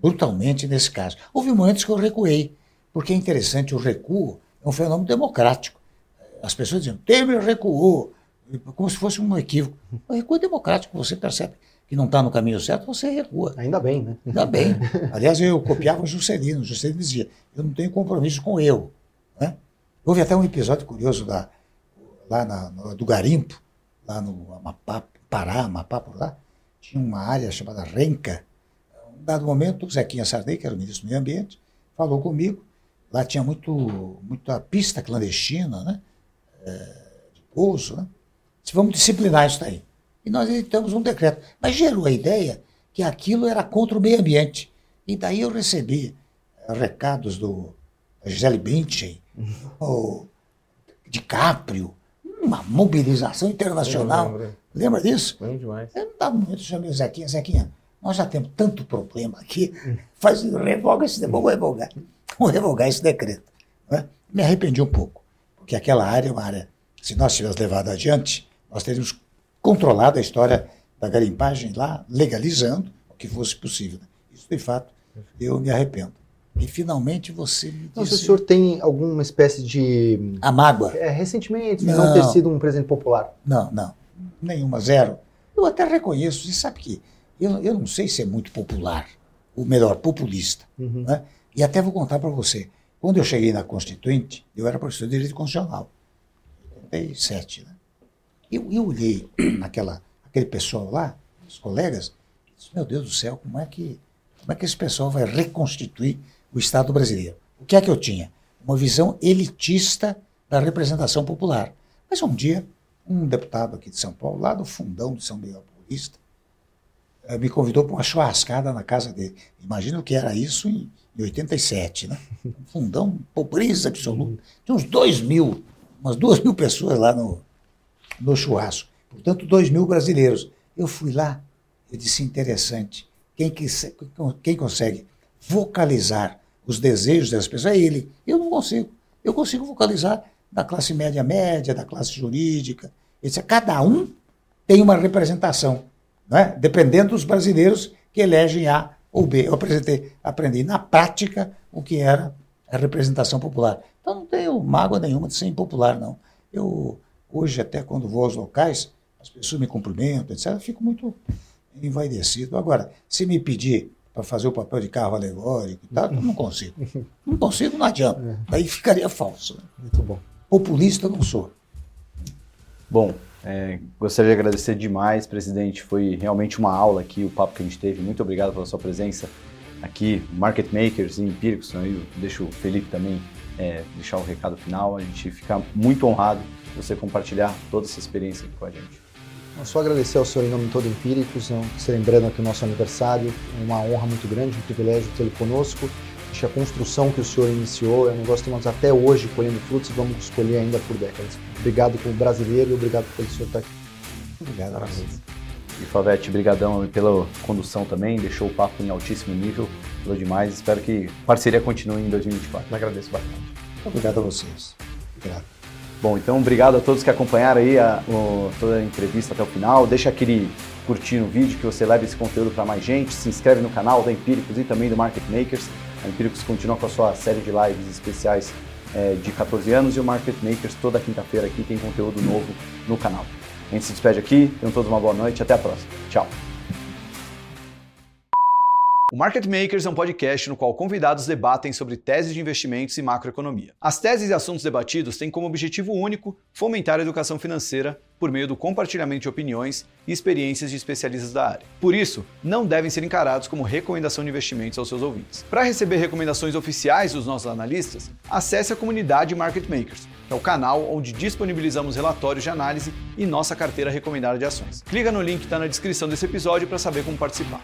brutalmente nesse caso. Houve momentos que eu recuei, porque é interessante, o recuo é um fenômeno democrático. As pessoas diziam, Temer recuou, como se fosse um equívoco. O recuo é democrático, você percebe que não está no caminho certo, você recua. Ainda bem, né? Ainda bem. Aliás, eu copiava o Juscelino. O Juscelino dizia, eu não tenho compromisso com eu. Né? Houve até um episódio curioso da, lá na, no, do garimpo, lá no Amapá, Pará, Amapá, por lá. Tinha uma área chamada Renca, dado momento, o Zequinha Sarney, que era o ministro do Meio Ambiente, falou comigo. Lá tinha muito, muita pista clandestina, né? É, de pouso, né? Disse, vamos disciplinar isso daí. E nós editamos um decreto. Mas gerou a ideia que aquilo era contra o meio ambiente. E daí eu recebi eh, recados do Gisele Bündchen, o DiCaprio, uma mobilização internacional. Lembra disso? Lembro demais. Eu, dado momento, eu chamei o Zequinha, Zequinha, nós já temos tanto problema aqui, faz, revoga esse, vamos revogar, vamos revogar esse decreto. Né? Me arrependi um pouco, porque aquela área é uma área, se nós tivéssemos levado adiante, nós teríamos controlado a história da garimpagem lá, legalizando o que fosse possível. Isso, de fato, eu me arrependo. E finalmente você me Não, se o senhor tem alguma espécie de. A mágoa? É, ressentimento de não, não ter sido um presidente popular? Não, não. Nenhuma, zero. Eu até reconheço, você sabe que eu, eu não sei se é muito popular, ou melhor, populista. Uhum. Né? E até vou contar para você. Quando eu cheguei na Constituinte, eu era professor de Direito Constitucional. 87, né? Eu, eu olhei naquela, aquele pessoal lá, os colegas, e disse, meu Deus do céu, como é, que, como é que esse pessoal vai reconstituir o Estado brasileiro? O que é que eu tinha? Uma visão elitista da representação popular. Mas um dia, um deputado aqui de São Paulo, lá do fundão de São Miguel Paulista, eh, me convidou para uma churrascada na casa dele. Imagina o que era isso em, em 87, né? Um fundão, pobreza absoluta. Tinha uns dois mil, umas duas mil pessoas lá no, no churrasco. Portanto, dois mil brasileiros. Eu fui lá, eu disse interessante. Quem, quem consegue vocalizar os desejos das pessoas é ele. Eu não consigo. Eu consigo vocalizar da classe média média, da classe jurídica. Etc. Cada um tem uma representação né? dependendo dos brasileiros que elegem A ou B. Eu apresentei, aprendi na prática o que era a representação popular. Então não tenho mágoa nenhuma de ser impopular, não. Eu, hoje, até quando vou aos locais, as pessoas me cumprimentam, etc., eu fico muito envaidecido. Agora, se me pedir para fazer o papel de carro alegórico e tal, não consigo. Não consigo, não adianta. Aí ficaria falso. Muito bom. Populista não sou. Bom, é, gostaria de agradecer demais, presidente. Foi realmente uma aula aqui, o papo que a gente teve. Muito obrigado pela sua presença aqui, Market Makers e Empíricos. Né? Eu deixo o Felipe também é, deixar o recado final. A gente fica muito honrado você compartilhar toda essa experiência aqui com a gente. Eu só agradecer ao senhor em nome todo Empíricos, celebrando aqui o nosso aniversário. Uma honra muito grande, um privilégio tê-lo conosco. A construção que o senhor iniciou é um negócio que nós até hoje colhendo frutos e vamos escolher ainda por décadas. Obrigado como brasileiro e obrigado pelo senhor estar aqui. Obrigado, Araújo. E Favete, brigadão pela condução também, deixou o papo em altíssimo nível, falou demais. Espero que a parceria continue em 2024. Eu agradeço bastante. Obrigado a vocês. Obrigado. Bom, então obrigado a todos que acompanharam aí a, o, toda a entrevista até o final. Deixa aquele curtir no vídeo que você leve esse conteúdo para mais gente. Se inscreve no canal da Empíricos e também do Market Makers. A Empíricos continua com a sua série de lives especiais é, de 14 anos e o Market Makers toda quinta-feira aqui tem conteúdo novo no canal. A gente se despede aqui, tenham todos uma boa noite, até a próxima. Tchau. O Market Makers é um podcast no qual convidados debatem sobre teses de investimentos e macroeconomia. As teses e assuntos debatidos têm como objetivo único fomentar a educação financeira por meio do compartilhamento de opiniões e experiências de especialistas da área. Por isso, não devem ser encarados como recomendação de investimentos aos seus ouvintes. Para receber recomendações oficiais dos nossos analistas, acesse a comunidade Market Makers, que é o canal onde disponibilizamos relatórios de análise e nossa carteira recomendada de ações. Clica no link que está na descrição desse episódio para saber como participar.